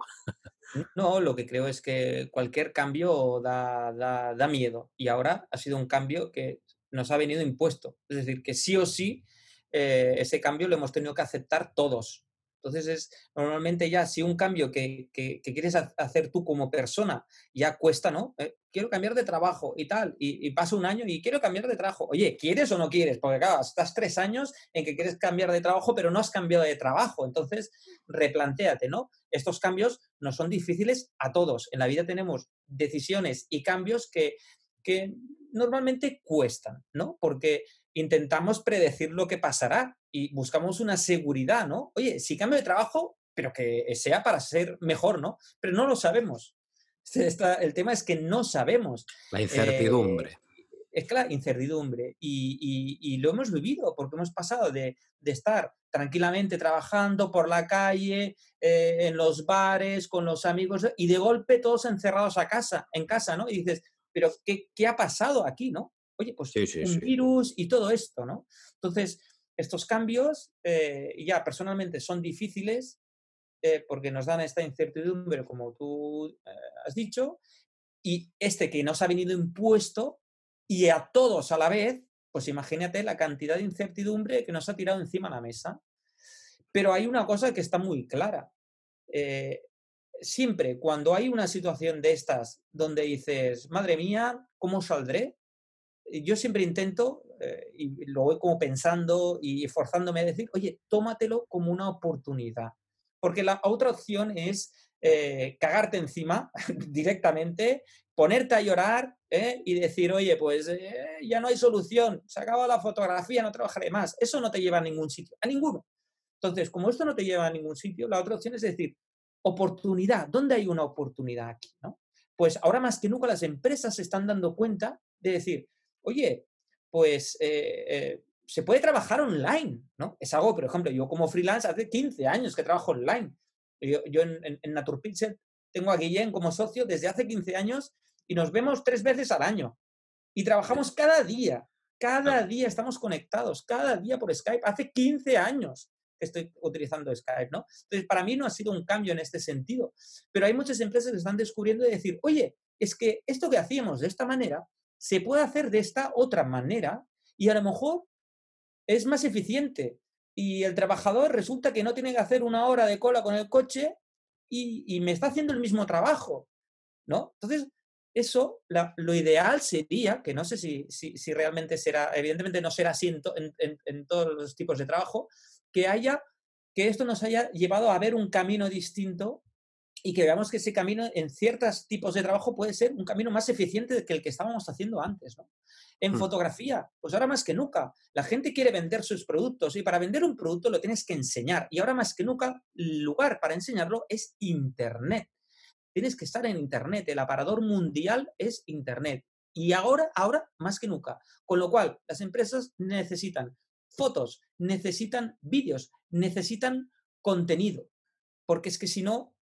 No, lo que creo es que cualquier cambio da, da, da, miedo y ahora ha sido un cambio que nos ha venido impuesto. Es decir, que sí o sí eh, ese cambio lo hemos tenido que aceptar todos. Entonces, es normalmente ya si un cambio que, que, quieres hacer tú como persona ya cuesta, ¿no? Eh, quiero cambiar de trabajo y tal, y, y, pasa un año y quiero cambiar de trabajo. Oye, ¿quieres o no quieres? Porque claro, estás tres años en que quieres cambiar de trabajo, pero no has cambiado de trabajo. Entonces, replantéate, ¿no? Estos cambios no son difíciles a todos. En la vida tenemos decisiones y cambios que, que normalmente cuestan, ¿no? Porque intentamos predecir lo que pasará y buscamos una seguridad, ¿no? Oye, si cambio de trabajo, pero que sea para ser mejor, ¿no? Pero no lo sabemos. Está, el tema es que no sabemos. La incertidumbre. Eh, es que la incertidumbre. Y, y, y, lo hemos vivido, porque hemos pasado de, de estar tranquilamente trabajando por la calle, eh, en los bares, con los amigos, y de golpe todos encerrados a casa, en casa, ¿no? Y dices, pero ¿qué, qué ha pasado aquí, no? Oye, pues sí, sí, un sí. virus y todo esto, ¿no? Entonces, estos cambios eh, ya personalmente son difíciles eh, porque nos dan esta incertidumbre, como tú eh, has dicho, y este que nos ha venido impuesto y a todos a la vez, pues imagínate la cantidad de incertidumbre que nos ha tirado encima la mesa. Pero hay una cosa que está muy clara. Siempre cuando hay una situación de estas donde dices, madre mía, ¿cómo saldré? Yo siempre intento, eh, y lo voy como pensando y esforzándome a decir, oye, tómatelo como una oportunidad. Porque la otra opción es eh, cagarte encima directamente, ponerte a llorar ¿eh? y decir, oye, pues ya no hay solución, se acaba la fotografía, no trabajaré más. Eso no te lleva a ningún sitio, a ninguno. Entonces, como esto no te lleva a ningún sitio, la otra opción es decir, oportunidad. ¿Dónde hay una oportunidad aquí? ¿no? Pues ahora más que nunca las empresas se están dando cuenta de decir, oye, pues eh, eh, se puede trabajar online, ¿no? Es algo, por ejemplo, yo como freelance hace 15 años que trabajo online. Yo, en, en, Naturpixel tengo a Guillén como socio desde hace 15 años y nos vemos tres veces al año. Y trabajamos cada día, cada día estamos conectados, cada día por Skype, hace 15 años estoy utilizando Skype, ¿no? Entonces, para mí no ha sido un cambio en este sentido, pero hay muchas empresas que están descubriendo y decir, oye, es que esto que hacíamos de esta manera se puede hacer de esta otra manera y a lo mejor es más eficiente y el trabajador resulta que no tiene que hacer una hora de cola con el coche y, me está haciendo el mismo trabajo, ¿no? Entonces, eso, lo ideal sería, que no sé si, si, realmente será, evidentemente no será así en, todos los tipos de trabajo, que haya, que esto nos haya llevado a ver un camino distinto y que veamos que ese camino en ciertos tipos de trabajo puede ser un camino más eficiente que el que estábamos haciendo antes. ¿no? En hmm. fotografía, pues ahora más que nunca, la gente quiere vender sus productos y para vender un producto lo tienes que enseñar. Y ahora más que nunca, el lugar para enseñarlo es Internet. Tienes que estar en Internet. El aparador mundial es Internet. Y ahora, ahora más que nunca. Con lo cual, las empresas necesitan fotos, necesitan vídeos, necesitan contenido. Porque es que si no,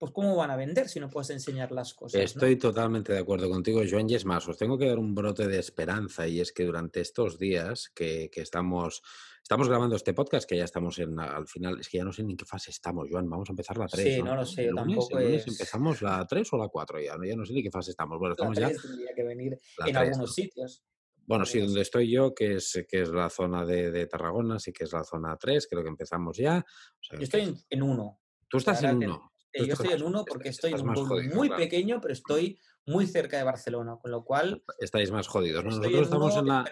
pues ¿cómo van a vender si no puedes enseñar las cosas? Estoy totalmente de acuerdo contigo, Joan, y es más, os tengo que dar un brote de esperanza y es que durante estos días que, estamos, estamos grabando este podcast, que ya estamos en, al final, es que ya no sé ni en qué fase estamos, Joan, vamos a empezar la 3. Sí, no, lo sé, tampoco empezamos la 3 o la 4, ya, ya no sé ni qué fase estamos. Bueno, estamos ya... tendría que venir en algunos sitios. Bueno, sí, donde estoy yo, que es, que es la zona de, Tarragona, sí que es la zona 3, creo que empezamos ya. yo estoy en 1. Tú estás en 1. Yo estoy en 1 porque estoy en un pueblo muy pequeño, pero estoy muy cerca de Barcelona, con lo cual... Estáis más jodidos. Nosotros estamos en la,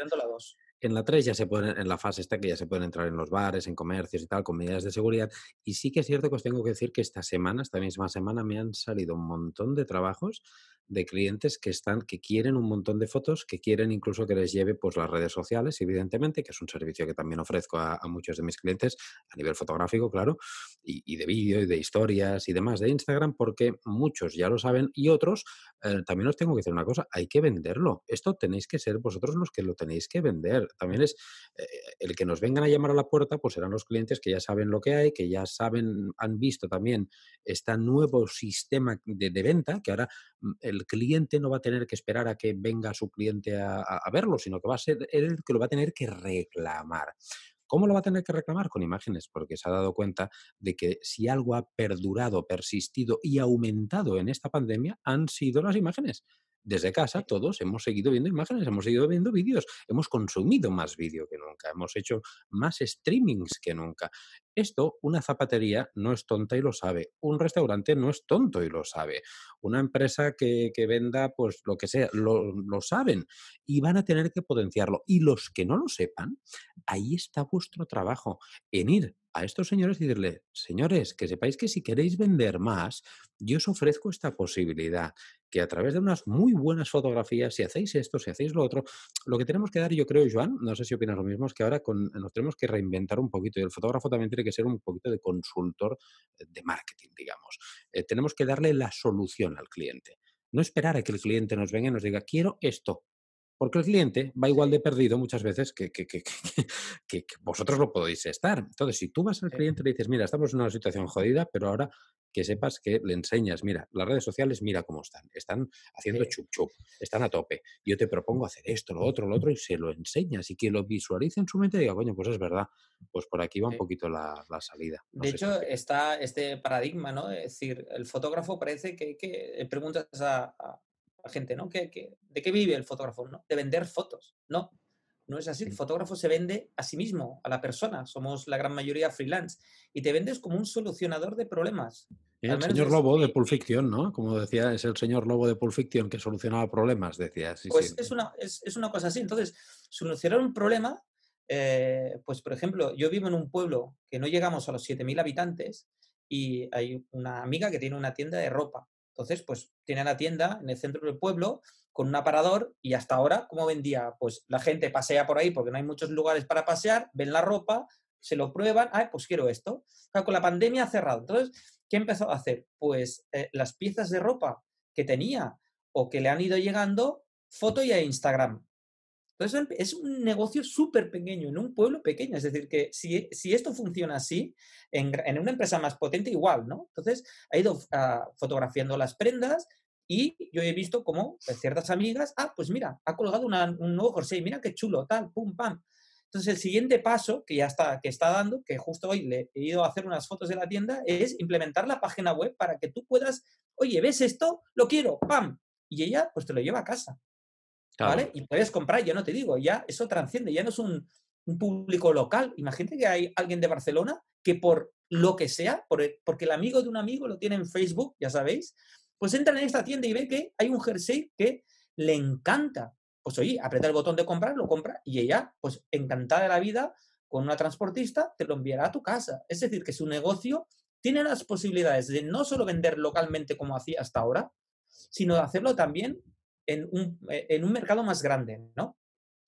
en la 3 ya se pueden, en la fase esta que ya se pueden entrar en los bares, en comercios y tal, con medidas de seguridad. Y sí que es cierto que os tengo que decir que esta semana, esta misma semana, me han salido un montón de trabajos de clientes que están, que quieren un montón de fotos, que quieren incluso que les lleve pues las redes sociales, evidentemente, que es un servicio que también ofrezco a, muchos de mis clientes a nivel fotográfico, claro, y, de vídeo y de historias y demás de Instagram, porque muchos ya lo saben y otros eh, también os tengo que decir una cosa, hay que venderlo. Esto tenéis que ser vosotros los que lo tenéis que vender. También es eh, el que nos vengan a llamar a la puerta, pues serán los clientes que ya saben lo que hay, que ya saben, han visto también este nuevo sistema de, venta, que ahora mm, el cliente no va a tener que esperar a que venga su cliente a, verlo, sino que va a ser él el que lo va a tener que reclamar. ¿Cómo lo va a tener que reclamar? Con imágenes, porque se ha dado cuenta de que si algo ha perdurado, persistido y aumentado en esta pandemia, han sido las imágenes. Desde casa todos hemos seguido viendo imágenes, hemos seguido viendo vídeos, hemos consumido más vídeo que nunca, hemos hecho más streamings que nunca. Esto, una zapatería no es tonta y lo sabe. Un restaurante no es tonto y lo sabe. Una empresa que, venda, pues lo que sea, lo, lo, saben y van a tener que potenciarlo. Y los que no lo sepan, ahí está vuestro trabajo, en ir a estos señores y decirle, señores, que sepáis que si queréis vender más, yo os ofrezco esta posibilidad, que a través de unas muy buenas fotografías, si hacéis esto, si hacéis lo otro, lo que tenemos que dar, yo creo, Joan, no sé si opinas lo mismo, es que ahora con, nos tenemos que reinventar un poquito y el fotógrafo también tiene que ser un poquito de consultor eh, de marketing, digamos. Eh, tenemos que darle la solución al cliente. No esperar a que el cliente nos venga y nos diga, quiero esto, porque el cliente va igual de perdido muchas veces que, que, que, que, vosotros lo podéis estar. Entonces, si tú vas al cliente y le dices, mira, estamos en una situación jodida, pero ahora que sepas que le enseñas, mira, las redes sociales, mira cómo están, están haciendo chup chup, están a tope. Yo te propongo hacer esto, lo otro, lo otro, y se lo enseñas y que lo visualice en su mente y diga, coño, pues es verdad, pues por aquí va un poquito la, salida. de hecho, está este paradigma, ¿no? Es decir, el fotógrafo parece que, que preguntas a, a gente, ¿no? ¿Qué, de qué vive el fotógrafo? ¿no? De vender fotos, ¿no? no es así. El fotógrafo se vende a sí mismo, a la persona. Somos la gran mayoría freelance. Y te vendes como un solucionador de problemas. El señor Lobo de Pulp Fiction, ¿no? Como decía, es el señor Lobo de Pulp Fiction que solucionaba problemas, decía. pues Es, una, es, una cosa así. Entonces, solucionar un problema, eh, pues por ejemplo, yo vivo en un pueblo que no llegamos a los 7.000 habitantes y hay una amiga que tiene una tienda de ropa. Entonces, pues tiene la tienda en el centro del pueblo con un aparador y hasta ahora, ¿cómo vendía? Pues la gente pasea por ahí porque no hay muchos lugares para pasear, ven la ropa, se lo prueban, ah, pues quiero esto. con la pandemia cerrado. Entonces, ¿qué empezó a hacer? Pues eh, las piezas de ropa que tenía o que le han ido llegando, foto y a Instagram. Entonces es un negocio súper pequeño, en un pueblo pequeño. Es decir, que si, si esto funciona así, en, en, una empresa más potente igual, ¿no? Entonces ha ido ah, fotografiando las prendas y yo he visto como ciertas amigas, ah, pues mira, ha colgado un nuevo jersey, mira qué chulo, tal, pum, pam. Entonces el siguiente paso que ya está, que está dando, que justo hoy le he ido a hacer unas fotos de la tienda, es implementar la página web para que tú puedas, oye, ¿ves esto? Lo quiero, pam. Y ella pues te lo lleva a casa. ¿Vale? Y puedes comprar, yo no te digo, ya eso transciende, ya no es un, público local. Imagínate que hay alguien de Barcelona que por lo que sea, por porque el amigo de un amigo lo tiene en Facebook, ya sabéis, pues entra en esta tienda y ve que hay un jersey que le encanta. Pues oye, aprieta el botón de comprar, lo compra y ella, pues encantada de la vida, con una transportista, te lo enviará a tu casa. Es decir, que su negocio tiene las posibilidades de no solo vender localmente como hacía hasta ahora, sino de hacerlo también en un, eh, en un mercado más grande, ¿no?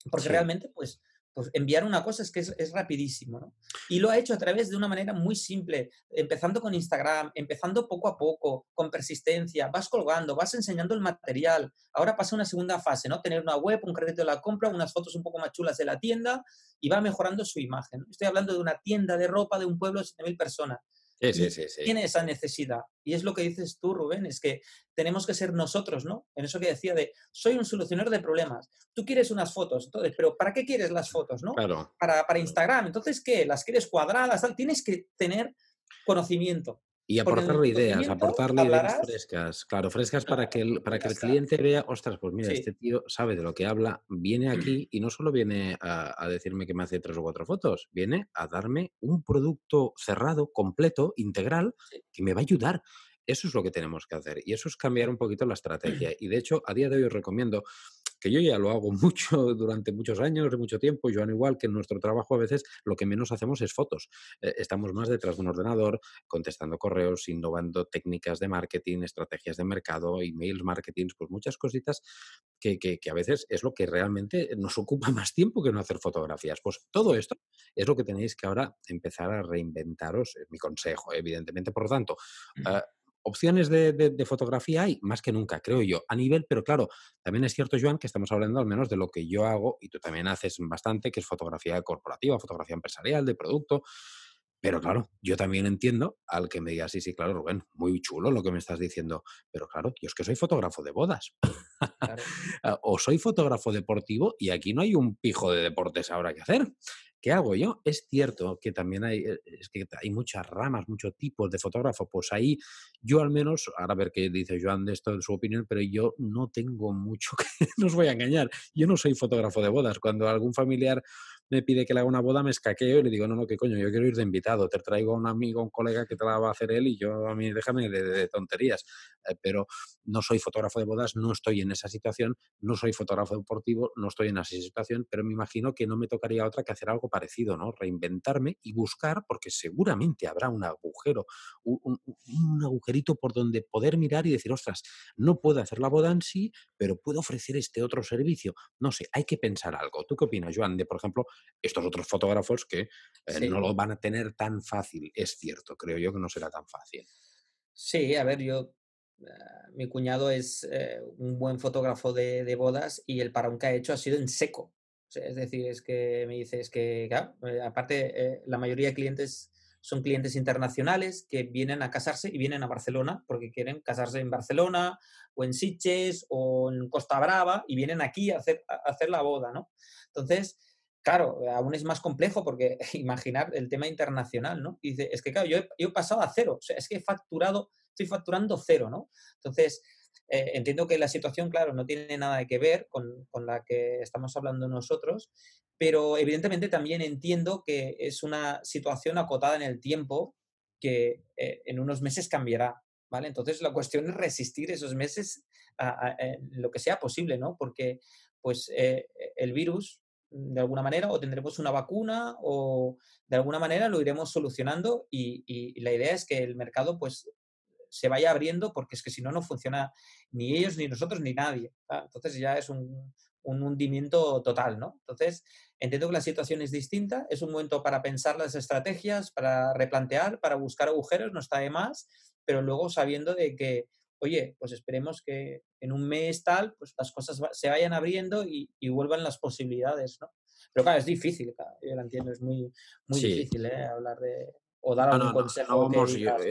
Porque realmente, pues, pues enviar una cosa es que es, rapidísimo, ¿no? Y lo ha hecho a través de una manera muy simple, empezando con Instagram, empezando poco a poco, con persistencia, vas colgando, vas enseñando el material. Ahora pasa una segunda fase, ¿no? Tener una web, un crédito de la compra, unas fotos un poco más chulas de la tienda y va mejorando su imagen. Estoy hablando de una tienda de ropa de un pueblo de 7.000 personas. Sí, sí, sí, Tiene esa necesidad. Y es lo que dices tú, Rubén, es que tenemos que ser nosotros, ¿no? En eso que decía de, soy un solucionador de problemas. Tú quieres unas fotos, entonces, pero ¿para qué quieres las fotos, no? Claro. Para, para Instagram. Entonces, ¿qué? ¿Las quieres cuadradas? Tienes que tener conocimiento. Y aportarle ideas, aportarle ideas frescas, claro, frescas para que el, para que el cliente vea, ostras, pues mira, este tío sabe de lo que habla, viene aquí y no solo viene a, decirme que me hace tres o cuatro fotos, viene a darme un producto cerrado, completo, integral, que me va a ayudar. Eso es lo que tenemos que hacer y eso es cambiar un poquito la estrategia. Y de hecho, a día de hoy os recomiendo que yo ya lo hago mucho durante muchos años, de mucho tiempo, Joan igual, que en nuestro trabajo a veces lo que menos hacemos es fotos. Eh, estamos más detrás de un ordenador, contestando correos, innovando técnicas de marketing, estrategias de mercado, emails, marketing, pues muchas cositas que, que, a veces es lo que realmente nos ocupa más tiempo que no hacer fotografías. Pues todo esto es lo que tenéis que ahora empezar a reinventaros, es mi consejo, evidentemente. Por lo tanto, opciones de, fotografía hay más que nunca, creo yo, a nivel, pero claro, también es cierto, Joan, que estamos hablando al menos de lo que yo hago y tú también haces bastante, que es fotografía corporativa, fotografía empresarial, de producto. Pero claro, yo también entiendo al que me diga, sí, sí, claro, Rubén, muy chulo lo que me estás diciendo, pero claro, yo es que soy fotógrafo de bodas. o soy fotógrafo deportivo y aquí no hay un pijo de deportes ahora que hacer. ¿Qué hago yo? Es cierto que también hay, eh, es que hay muchas ramas, muchos tipos de fotógrafo. Pues ahí yo al menos, ahora a ver qué dice Joan de esto, de su opinión, pero yo no tengo mucho que, no os voy a engañar. Yo no soy fotógrafo de bodas. Cuando algún familiar me pide que le haga una boda, me escaqueo y le digo, no, no, qué coño, yo quiero ir de invitado, te traigo a un amigo, un colega que te la va a hacer él y yo a mí déjame de, tonterías. Eh, pero no soy fotógrafo de bodas, no estoy en esa situación, no soy fotógrafo deportivo, no estoy en esa situación, pero me imagino que no me tocaría otra que hacer algo parecido, ¿no? Reinventarme y buscar, porque seguramente habrá un agujero, un, un agujerito por donde poder mirar y decir, ostras, no puedo hacer la boda en sí, pero puedo ofrecer este otro servicio. No sé, hay que pensar algo. ¿Tú qué opinas, Joan, de, por ejemplo, estos otros fotógrafos que eh, no lo van a tener tan fácil. Es cierto, creo yo que no será tan fácil. Sí, a ver, yo, eh, mi cuñado es eh, un buen fotógrafo de, bodas y el parón que ha hecho ha sido en seco. es decir, es que me dice, es que, aparte, la mayoría de clientes son clientes internacionales que vienen a casarse y vienen a Barcelona porque quieren casarse en Barcelona o en Sitges o en Costa Brava y vienen aquí a hacer, a hacer la boda, ¿no? Entonces, Claro, aún es más complejo porque imaginar el tema internacional, ¿no? Dice, es que claro, yo he, pasado a cero, o sea, es que he facturado, estoy facturando cero, ¿no? Entonces, eh, entiendo que la situación, claro, no tiene nada que ver con, con, la que estamos hablando nosotros, pero evidentemente también entiendo que es una situación acotada en el tiempo que eh, en unos meses cambiará, ¿vale? Entonces la cuestión es resistir esos meses a, lo que sea posible, ¿no? Porque pues eh, el virus de alguna manera o tendremos una vacuna o de alguna manera lo iremos solucionando y, la idea es que el mercado pues se vaya abriendo porque es que si no, no funciona ni ellos, ni nosotros, ni nadie. Entonces ya es un, un hundimiento total, ¿no? Entonces, entiendo que la situación es distinta, es un momento para pensar las estrategias, para replantear, para buscar agujeros, no está de más, pero luego sabiendo de que, oye, pues esperemos que en un mes tal, pues las cosas se vayan abriendo y, vuelvan las posibilidades, ¿no? Pero claro, es difícil, yo lo entiendo, es muy, muy difícil ¿eh? hablar de, o dar algún consejo.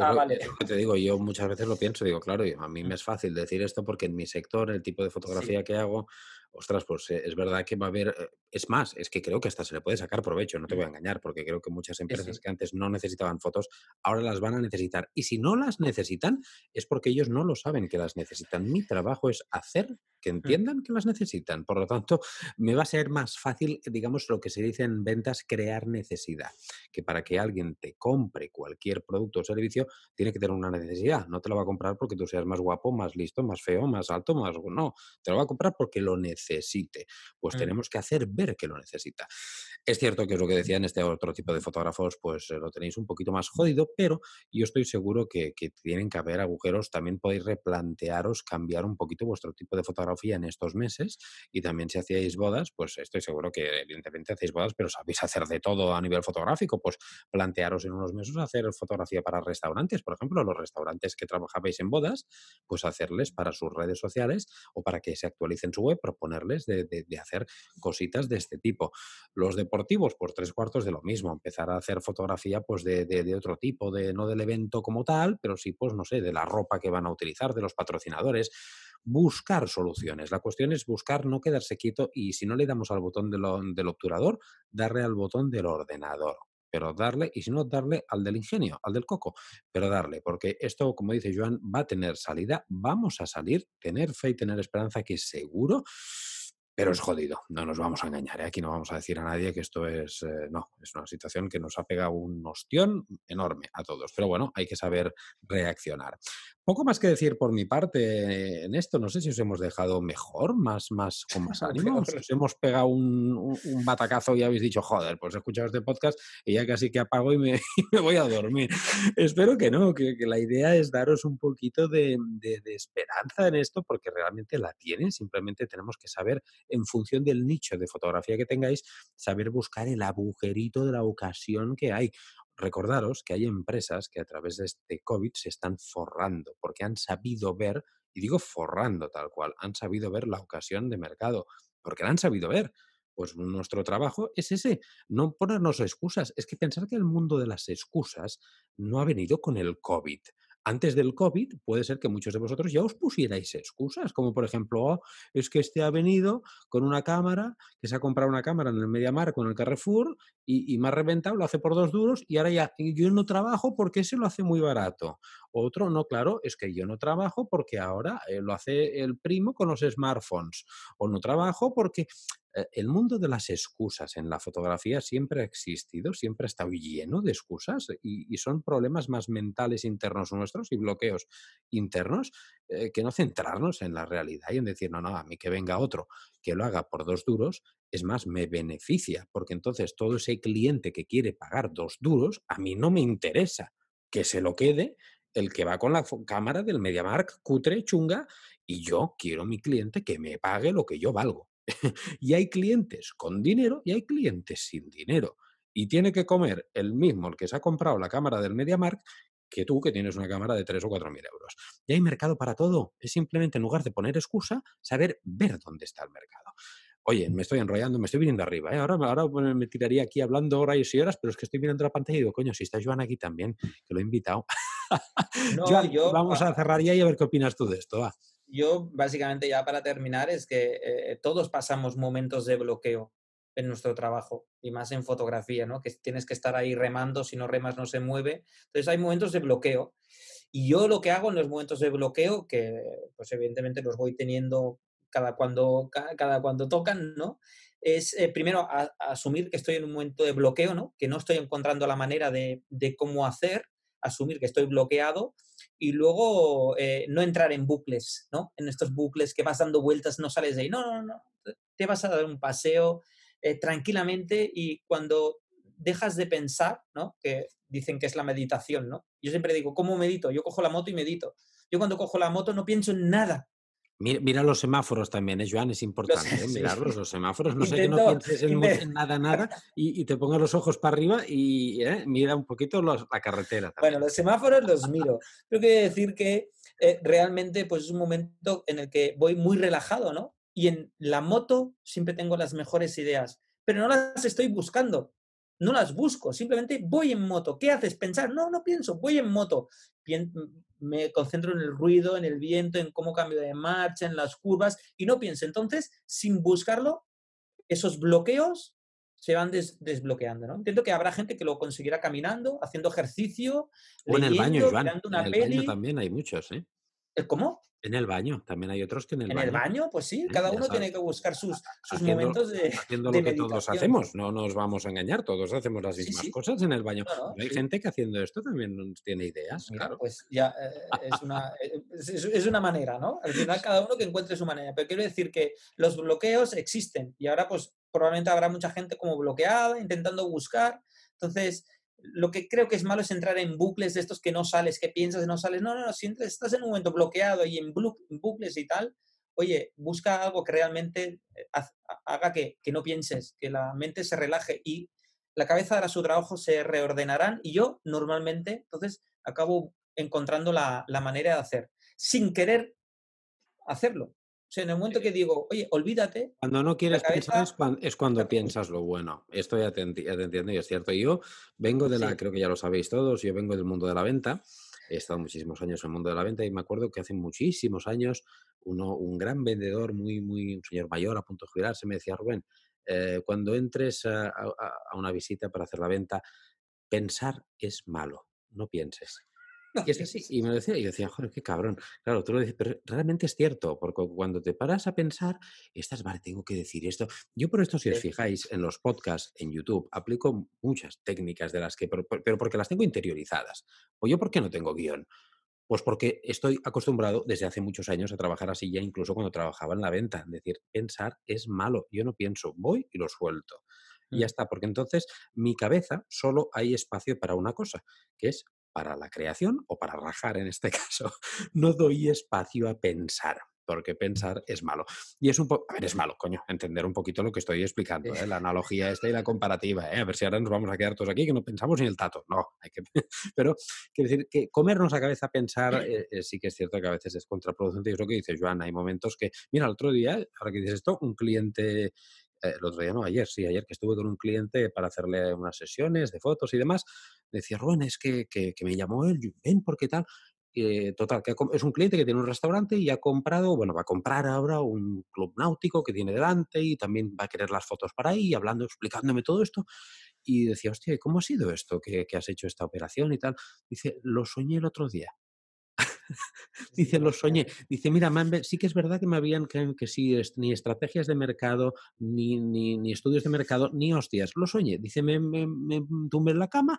Ah, que te digo, yo muchas veces lo pienso, digo, claro, a mí me es fácil decir esto porque en mi sector, el tipo de fotografía que hago, ostras, pues eh, es verdad que va a haber, eh, es más, es que creo que hasta se le puede sacar provecho, no te voy a engañar, porque creo que muchas empresas que antes no necesitaban fotos, ahora las van a necesitar. Y si no las necesitan, es porque ellos no lo saben que las necesitan. Mi trabajo es hacer que mm. entiendan que las necesitan. Por lo tanto, me va a ser más fácil, digamos, lo que se dice en ventas, crear necesidad. Que para que alguien te compre cualquier producto o servicio, tiene que tener una necesidad. No te lo va a comprar porque tú seas más guapo, más listo, más feo, más alto, más... No, te lo va a comprar porque lo necesita necesite. Pues mm. tenemos que hacer ver que lo necesita. Es cierto que es lo que decía en este otro tipo de fotógrafos, pues eh, lo tenéis un poquito más jodido, pero yo estoy seguro que, tienen que haber agujeros. También podéis replantearos, cambiar un poquito vuestro tipo de fotografía en estos meses. Y también si hacíais bodas, pues estoy seguro que evidentemente hacéis bodas, pero sabéis hacer de todo a nivel fotográfico. Pues plantearos en unos meses hacer fotografía para restaurantes, por ejemplo, los restaurantes que trabajabais en bodas, pues hacerles para sus redes sociales o para que se actualicen su web, proponerles de, hacer cositas de este tipo. Los de deportivos, pues tres cuartos de lo mismo, empezar a hacer fotografía pues de, de, otro tipo, de no del evento como tal, pero sí, pues no sé, de la ropa que van a utilizar, de los patrocinadores, buscar soluciones. La cuestión es buscar, no quedarse quieto y si no le damos al botón del obturador, darle al botón del ordenador pero darle, y si no, darle al del ingenio, al del coco, pero darle, porque esto, como dice Joan, va a tener salida, vamos a salir, tener fe y tener esperanza que seguro pero es jodido, no nos vamos a engañar. ¿eh? Aquí no vamos a decir a nadie que esto es, eh, no, es una situación que nos ha pegado un ostión enorme a todos. Pero bueno, hay que saber reaccionar. Poco más que decir por mi parte en esto. No sé si os hemos dejado mejor, más, más con más ánimo. Os hemos pegado un, batacazo y habéis dicho, joder, pues he escuchado este podcast y ya casi que apago y me, voy a dormir. Espero que no, que, la idea es daros un poquito de, de, esperanza en esto porque realmente la tienen. Simplemente tenemos que saber, en función del nicho de fotografía que tengáis, saber buscar el agujerito de la ocasión que hay. Recordaros que hay empresas que a través de este COVID se están forrando porque han sabido ver, y digo forrando tal cual, han sabido ver la ocasión de mercado, porque la han sabido ver. Pues nuestro trabajo es ese, no ponernos excusas. Es que pensar que el mundo de las excusas no ha venido con el COVID antes del COVID, puede ser que muchos de vosotros ya os pusierais excusas, como por ejemplo, oh, es que este ha venido con una cámara, que se ha comprado una cámara en el MediaMarkt con el Carrefour y, y me ha reventado, lo hace por dos duros y ahora ya yo no trabajo porque se lo hace muy barato. Otro, no, claro, es que yo no trabajo porque ahora eh, lo hace el primo con los smartphones. O no trabajo porque eh, el mundo de las excusas en la fotografía siempre ha existido, siempre ha estado lleno de excusas y, son problemas más mentales internos nuestros y bloqueos internos eh, que no centrarnos en la realidad y en decir, no, no, a mí que venga otro que lo haga por dos duros, es más, me beneficia, porque entonces todo ese cliente que quiere pagar dos duros, a mí no me interesa que se lo quede el que va con la cámara del MediaMark cutre, chunga, y yo quiero mi cliente que me pague lo que yo valgo. y hay clientes con dinero y hay clientes sin dinero. Y tiene que comer el mismo, el que se ha comprado la cámara del MediaMark, que tú que tienes una cámara de 3 o 4 mil euros. Y hay mercado para todo. Es simplemente, en lugar de poner excusa, saber ver dónde está el mercado. Oye, me estoy enrollando, me estoy viniendo arriba. ¿eh? Ahora, ahora me tiraría aquí hablando horas y horas, pero es que estoy mirando la pantalla y digo, coño, si está Joan aquí también, que lo he invitado. vamos a cerrar ya y a ver qué opinas tú de esto. Va yo básicamente ya para terminar es que eh, todos pasamos momentos de bloqueo en nuestro trabajo y más en fotografía, ¿no? Que tienes que estar ahí remando, si no remas no se mueve. Entonces hay momentos de bloqueo. Y yo lo que hago en los momentos de bloqueo, que pues evidentemente los voy teniendo cada cuando, cada, cuando tocan, ¿no? es eh, primero asumir que estoy en un momento de bloqueo, ¿no? Que no estoy encontrando la manera de, de cómo hacer, asumir que estoy bloqueado y luego eh, no entrar en bucles, ¿no? En estos bucles que vas dando vueltas, no sales de ahí. No, no, no. Te vas a dar un paseo eh, tranquilamente y cuando dejas de pensar, ¿no? Que dicen que es la meditación, ¿no? Yo siempre digo, ¿cómo medito? Yo cojo la moto y medito. Yo cuando cojo la moto no pienso en nada. Mira, los semáforos también, ¿eh, Joan? Es importante ¿eh? mirarlos, los semáforos. No sé que no pienses en, nada, nada y, te pongas los ojos para arriba y ¿eh? mira un poquito la carretera. Bueno, los semáforos los miro. Pero quiero decir que eh, realmente pues, es un momento en el que voy muy relajado, ¿no? Y en la moto siempre tengo las mejores ideas, pero no las estoy buscando no las busco, simplemente voy en moto. ¿Qué haces? Pensar, no, no pienso, voy en moto. Me concentro en el ruido, en el viento, en cómo cambio de marcha, en las curvas y no pienso. Entonces, sin buscarlo, esos bloqueos se van desbloqueando, ¿no? Entiendo que habrá gente que lo conseguirá caminando, haciendo ejercicio, o en el baño, Joan. Una en el baño también hay muchos, ¿eh? ¿Cómo? En el baño, también hay otros que en el baño. ¿En el baño? Pues sí, cada uno tiene que buscar sus, sus momentos de. Haciendo lo que todos hacemos, no nos vamos a engañar, todos hacemos las mismas cosas en el baño. hay gente que haciendo esto también tiene ideas, claro. Pues ya eh, es, una, eh, es, una manera, ¿no? Al final, cada uno que encuentre su manera. Pero quiero decir que los bloqueos existen y ahora, pues probablemente habrá mucha gente como bloqueada, intentando buscar. Entonces, lo que creo que es malo es entrar en bucles de estos que no sales, que piensas y no sales. No, no, no, si estás en un momento bloqueado y en, bucles y tal, oye, busca algo que realmente eh, haga que, no pienses, que la mente se relaje y la cabeza hará su trabajo, se reordenarán y yo normalmente, entonces, acabo encontrando la, la manera de hacer, sin querer hacerlo. O sea, en el momento que digo, oye, olvídate. Cuando no quieres pensar es cuando, piensas lo bueno. Esto ya te, entiendo y es cierto. Yo vengo de la, creo que ya lo sabéis todos, yo vengo del mundo de la venta. He estado muchísimos años en el mundo de la venta y me acuerdo que hace muchísimos años uno, un gran vendedor, muy, muy, un señor mayor a punto de jubilarse, me decía, Rubén, eh, cuando entres a una visita para hacer la venta, pensar es malo, no pienses. Y es así. Y me lo decía, y yo decía, joder, qué cabrón. Claro, tú lo dices, pero realmente es cierto, porque cuando te paras a pensar, estás, vale, tengo que decir esto. Yo por esto, si os fijáis en los podcasts en YouTube, aplico muchas técnicas de las que, pero, porque las tengo interiorizadas. O yo, ¿por qué no tengo guion? Pues porque estoy acostumbrado desde hace muchos años a trabajar así, ya incluso cuando trabajaba en la venta. Es decir, pensar es malo. Yo no pienso, voy y lo suelto. Y ya mm. está, porque entonces mi cabeza solo hay espacio para una cosa, que es para la creación o para rajar en este caso. No doy espacio a pensar porque pensar es malo. Y es un poco, a ver, es malo, coño, entender un poquito lo que estoy explicando, ¿eh? la analogía esta y la comparativa, ¿eh? a ver si ahora nos vamos a quedar todos aquí que no pensamos ni el tato, no, hay que, pero quiero decir que comernos a cabeza pensar eh, sí que es cierto que a veces es contraproducente y es lo que dice Joan, hay momentos que, mira, el otro día, ahora que dices esto, un cliente el otro día no, ayer, sí, ayer que estuve con un cliente para hacerle unas sesiones de fotos y demás, decía, Rubén, es que, que, me llamó él, ven, ¿por qué tal? total, que es un cliente que tiene un restaurante y ha comprado, bueno, va a comprar ahora un club náutico que tiene delante y también va a querer las fotos para ahí, hablando, explicándome todo esto. Y decía, hostia, ¿cómo ha sido esto que, que has hecho esta operación y tal? Dice, lo soñé el otro día. Dice, lo soñé. Dice, mira, sí que es verdad que me habían que, que sí, ni estrategias de mercado, ni, ni, estudios de mercado, ni hostias. Lo soñé. Dice, me, me, me tumbé en la cama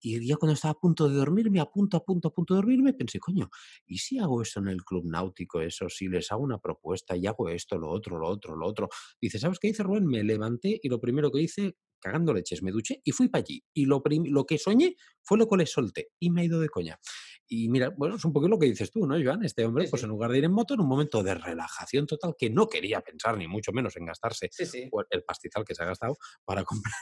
y ya cuando estaba a punto de dormirme, a punto, a punto, a punto de dormirme, pensé, coño, ¿y si hago eso en el club náutico, eso? Si les hago una propuesta y hago esto, lo otro, lo otro, lo otro. Dice, ¿sabes qué hice, Rubén? Me levanté y lo primero que hice, cagando leches, me duché y fui para allí. Y lo, lo que soñé fue lo que le solté y me ha ido de coña. Y mira, bueno, es un poco lo que dices tú, ¿no, Joan? Este hombre, pues en lugar de ir en moto, en un momento de relajación total, que no quería pensar, ni mucho menos en gastarse el pastizal que se ha gastado para comprar,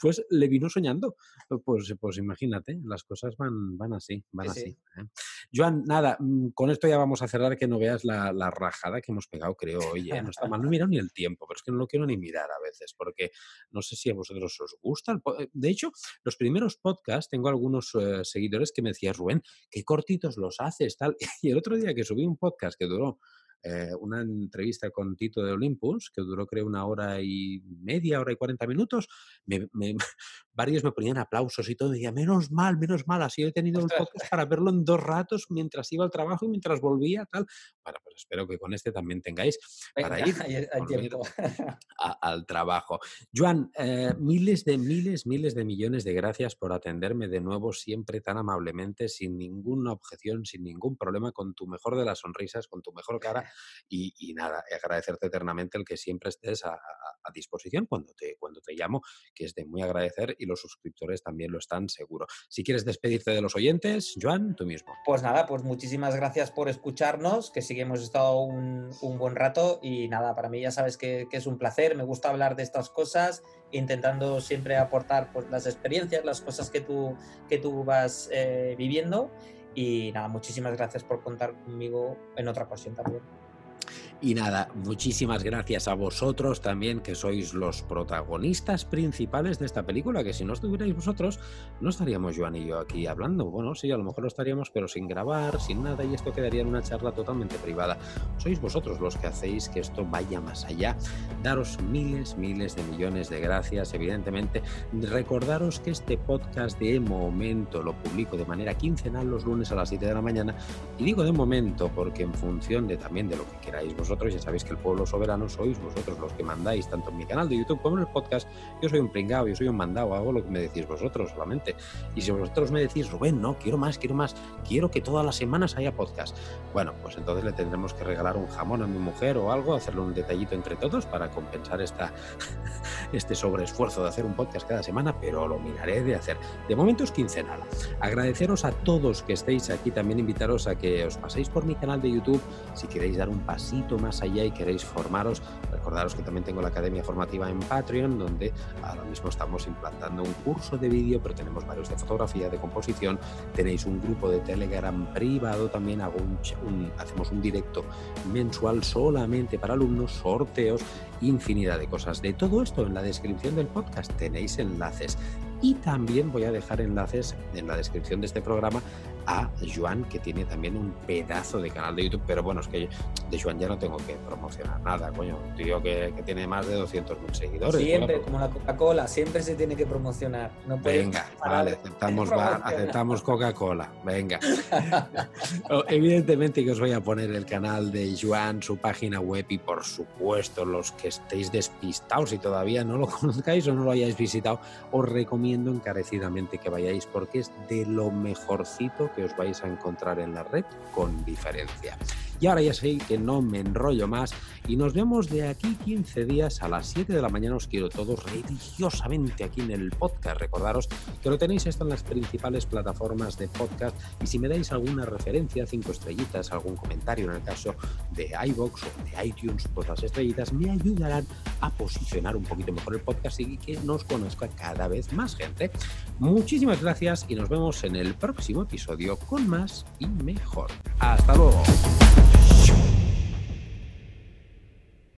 pues le vino soñando. Pues, pues imagínate, las cosas van, van así, van así. ¿eh? Joan, nada, mm, con esto ya vamos a cerrar, que no veas la, la rajada que hemos pegado, creo, hoy. ¿eh? No está mal, no he mirado ni el tiempo, pero es que no lo quiero ni mirar a veces, porque no sé si a vosotros os gusta. Eh, de hecho, los primeros podcasts, tengo algunos seguidores que me decían, Rubén, qué cortitos los haces, tal. Y el otro día que subí un podcast que duró eh, una entrevista con Tito de Olympus, que duró creo una hora y media, hora y cuarenta minutos, varios me ponían aplausos y todo, y decía, menos mal, menos mal, así he tenido el podcast para verlo en dos ratos mientras iba al trabajo y mientras volvía, tal. Bueno, espero que con este también tengáis para ir al trabajo. Joan, eh, miles de miles, miles de millones de gracias por atenderme de nuevo siempre tan amablemente, sin ninguna objeción, sin ningún problema, con tu mejor de las sonrisas, con tu mejor cara y, nada, agradecerte eternamente el que siempre estés a, disposición cuando te, cuando te llamo, que es de muy agradecer y los suscriptores también lo están seguro. Si quieres despedirte de los oyentes, Joan, tú mismo. Pues nada, pues muchísimas gracias por escucharnos, que hemos estado un, buen rato y nada, para mí ya sabes que, es un placer, me gusta hablar de estas cosas, intentando siempre aportar pues, las experiencias, las cosas que tú, que tú vas eh, viviendo y nada, muchísimas gracias por contar conmigo en otra ocasión también. Y nada, muchísimas gracias a vosotros también, que sois los protagonistas principales de esta película, que si no estuvierais vosotros, no estaríamos Joan y yo aquí hablando. Bueno, sí, a lo mejor lo estaríamos, pero sin grabar, sin nada, y esto quedaría en una charla totalmente privada. Sois vosotros los que hacéis que esto vaya más allá. Daros miles, miles de millones de gracias, evidentemente. Recordaros que este podcast de momento lo publico de manera quincenal los lunes a las 7 de la mañana. Y digo de momento porque en función de también de lo que queráis vosotros, ya sabéis que el pueblo soberano sois vosotros los que mandáis, tanto en mi canal de YouTube como en el podcast. Yo soy un pringao, yo soy un mandado, hago lo que me decís vosotros solamente. Y si vosotros me decís, Rubén, no, quiero más, quiero más, quiero que todas las semanas haya podcast. Bueno, pues entonces le tendremos que regalar un jamón a mi mujer o algo, hacerle un detallito entre todos para compensar este sobreesfuerzo de hacer un podcast cada semana, pero lo miraré de hacer. De momento es quincenal. Agradeceros a todos que estéis aquí, también invitaros a que os paséis por mi canal de YouTube si queréis dar un pasito más allá y queréis formaros, recordaros que también tengo la academia formativa en Patreon, donde ahora mismo estamos implantando un curso de vídeo, pero tenemos varios de fotografía, de composición, tenéis un grupo de Telegram privado, también hago un, hacemos un directo mensual solamente para alumnos, sorteos, infinidad de cosas. De todo esto en la descripción del podcast tenéis enlaces y también voy a dejar enlaces en la descripción de este programa a Joan, que tiene también un pedazo de canal de YouTube, pero bueno, es que de Joan ya no tengo que promocionar nada, coño, un tío que, tiene más de 200.000 seguidores. Siempre, como la Coca-Cola, siempre se tiene que promocionar. No venga, vale, aceptamos, aceptamos Coca-Cola, venga. Evidentemente que os voy a poner el canal de Joan, su página web y por supuesto los que estéis despistados y todavía no lo conozcáis o no lo hayáis visitado, os encarecidamente que vayáis porque es de lo mejorcito que os vais a encontrar en la red con diferencia. Y ahora ya sé que no me enrollo más y nos vemos de aquí 15 días a las 7 de la mañana. Os quiero todos religiosamente aquí en el podcast. Recordaros que lo tenéis esto en las principales plataformas de podcast y si me dais alguna referencia, cinco estrellitas, algún comentario en el caso de iBox o de iTunes, pues las estrellitas me ayudarán a posicionar un poquito mejor el podcast y que nos conozca cada vez más gente. Muchísimas gracias y nos vemos en el próximo episodio con más y mejor. Hasta luego. Shoot.